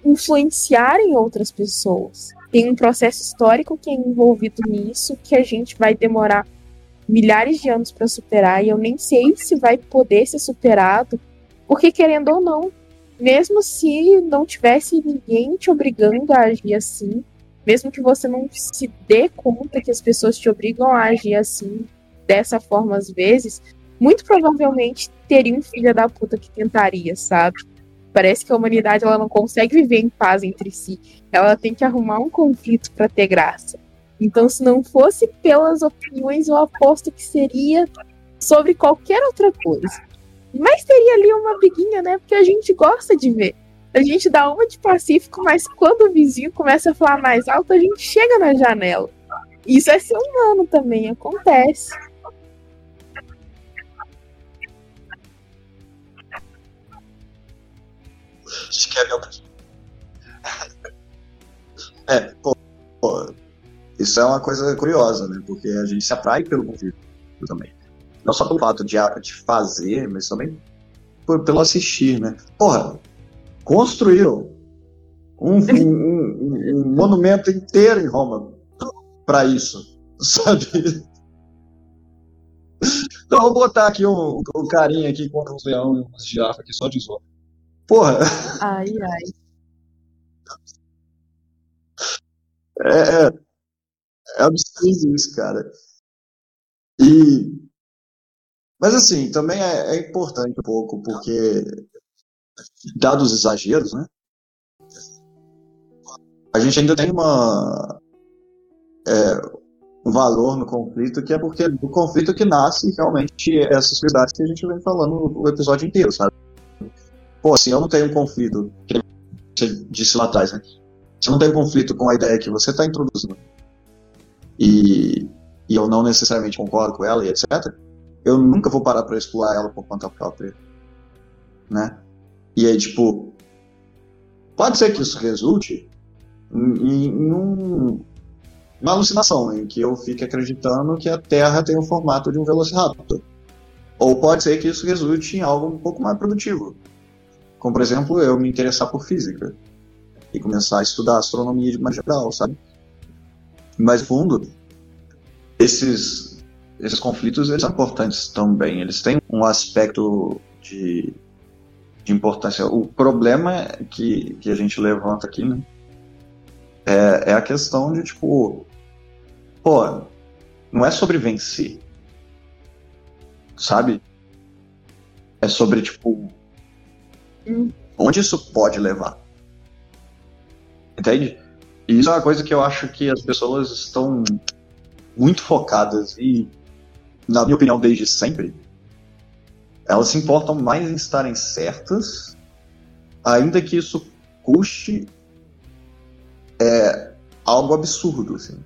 influenciarem outras pessoas. Tem um processo histórico que é envolvido nisso que a gente vai demorar milhares de anos para superar e eu nem sei se vai poder ser superado, porque querendo ou não, mesmo se não tivesse ninguém te obrigando a agir assim, mesmo que você não se dê conta que as pessoas te obrigam a agir assim, dessa forma às vezes, muito provavelmente teria um filho da puta que tentaria, sabe? Parece que a humanidade ela não consegue viver em paz entre si. Ela tem que arrumar um conflito para ter graça. Então, se não fosse pelas opiniões, eu aposto que seria sobre qualquer outra coisa. Mas teria ali uma briguinha, né? Porque a gente gosta de ver. A gente dá uma de pacífico, mas quando o vizinho começa a falar mais alto, a gente chega na janela. Isso é ser humano também, acontece. É, pô, pô, isso é uma coisa curiosa, né? Porque a gente se atrai pelo conflito também. Não só pelo fato de, de fazer, mas também por, pelo assistir, né? Porra, construíram um, um, um, um monumento inteiro em Roma para isso, sabe? Então vou botar aqui um, um carinha aqui contra um leão e umas girafas aqui só de zoa. Porra! Ai, ai. É, é, é absurdo isso, cara. E. Mas assim, também é, é importante um pouco, porque, dados os exageros, né? A gente ainda tem uma. É, um valor no conflito, que é porque do conflito que nasce realmente essas verdades que a gente vem falando o episódio inteiro, sabe? Pô, se eu não tenho um conflito, que você disse lá atrás, né? Se eu não tenho conflito com a ideia que você está introduzindo e, e eu não necessariamente concordo com ela e etc., eu nunca vou parar para explorar ela por conta própria, né? E aí, tipo, pode ser que isso resulte em, em um, uma alucinação, em que eu fique acreditando que a Terra tem o formato de um Velociraptor. Ou pode ser que isso resulte em algo um pouco mais produtivo, como, por exemplo, eu me interessar por física e começar a estudar astronomia de maneira geral, sabe? Mas, no fundo, esses, esses conflitos eles são importantes também. Eles têm um aspecto de, de importância. O problema que, que a gente levanta aqui, né? É, é a questão de, tipo, pô, não é sobre vencer, sabe? É sobre, tipo, Onde isso pode levar? Entende? E isso é uma coisa que eu acho que as pessoas estão muito focadas e, na minha opinião, desde sempre, elas se importam mais em estarem certas, ainda que isso custe é, algo absurdo, assim.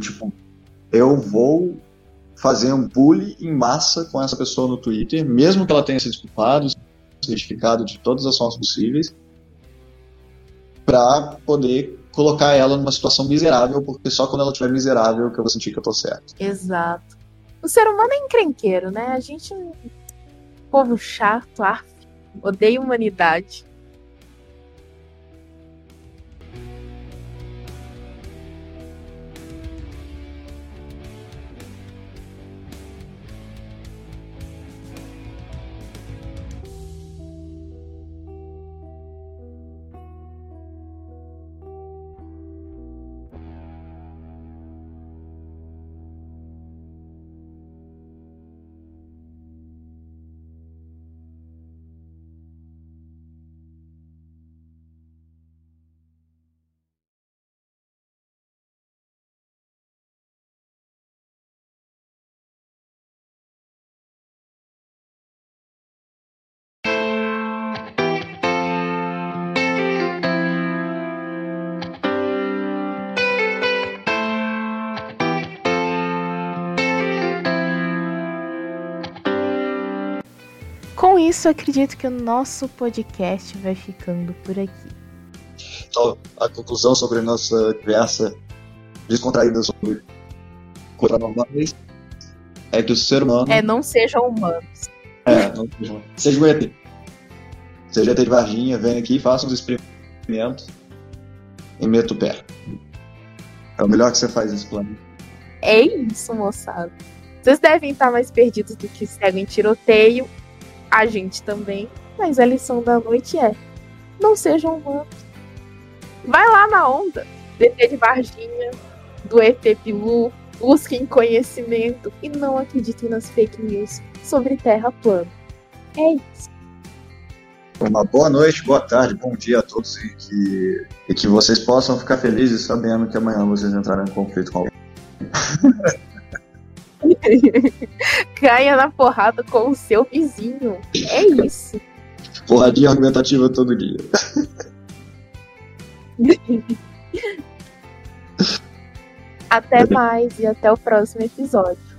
Tipo, eu vou fazer um bullying em massa com essa pessoa no Twitter, mesmo que ela tenha se desculpado, certificado de todas as formas possíveis para poder colocar ela numa situação miserável, porque só quando ela estiver miserável que eu vou sentir que eu tô certo. Exato. O ser humano é encrenqueiro, né? A gente povo chato, arf, odeia humanidade. Isso, acredito que o nosso podcast vai ficando por aqui. Então, a conclusão sobre a nossa conversa descontraída sobre coisas normais é que o ser humano. É, não sejam humanos. É, não sejam. Seja um ET. Seja ET de Varginha, vem aqui, faça uns experimentos e meta o pé. É o melhor que você faz nesse plano. É isso, moçada. Vocês devem estar mais perdidos do que cego em tiroteio. A gente também. Mas a lição da noite é: não sejam humanos. Vai lá na onda do ET de Varginha, do ET Pilu, busquem conhecimento e não acreditem nas fake news sobre terra plana. É isso. Uma boa noite, boa tarde, bom dia a todos e que, e que vocês possam ficar felizes sabendo que amanhã vocês entrarão em conflito com alguém. Caia na porrada com o seu vizinho. É isso. Porradinha argumentativa todo dia. até mais e até o próximo episódio.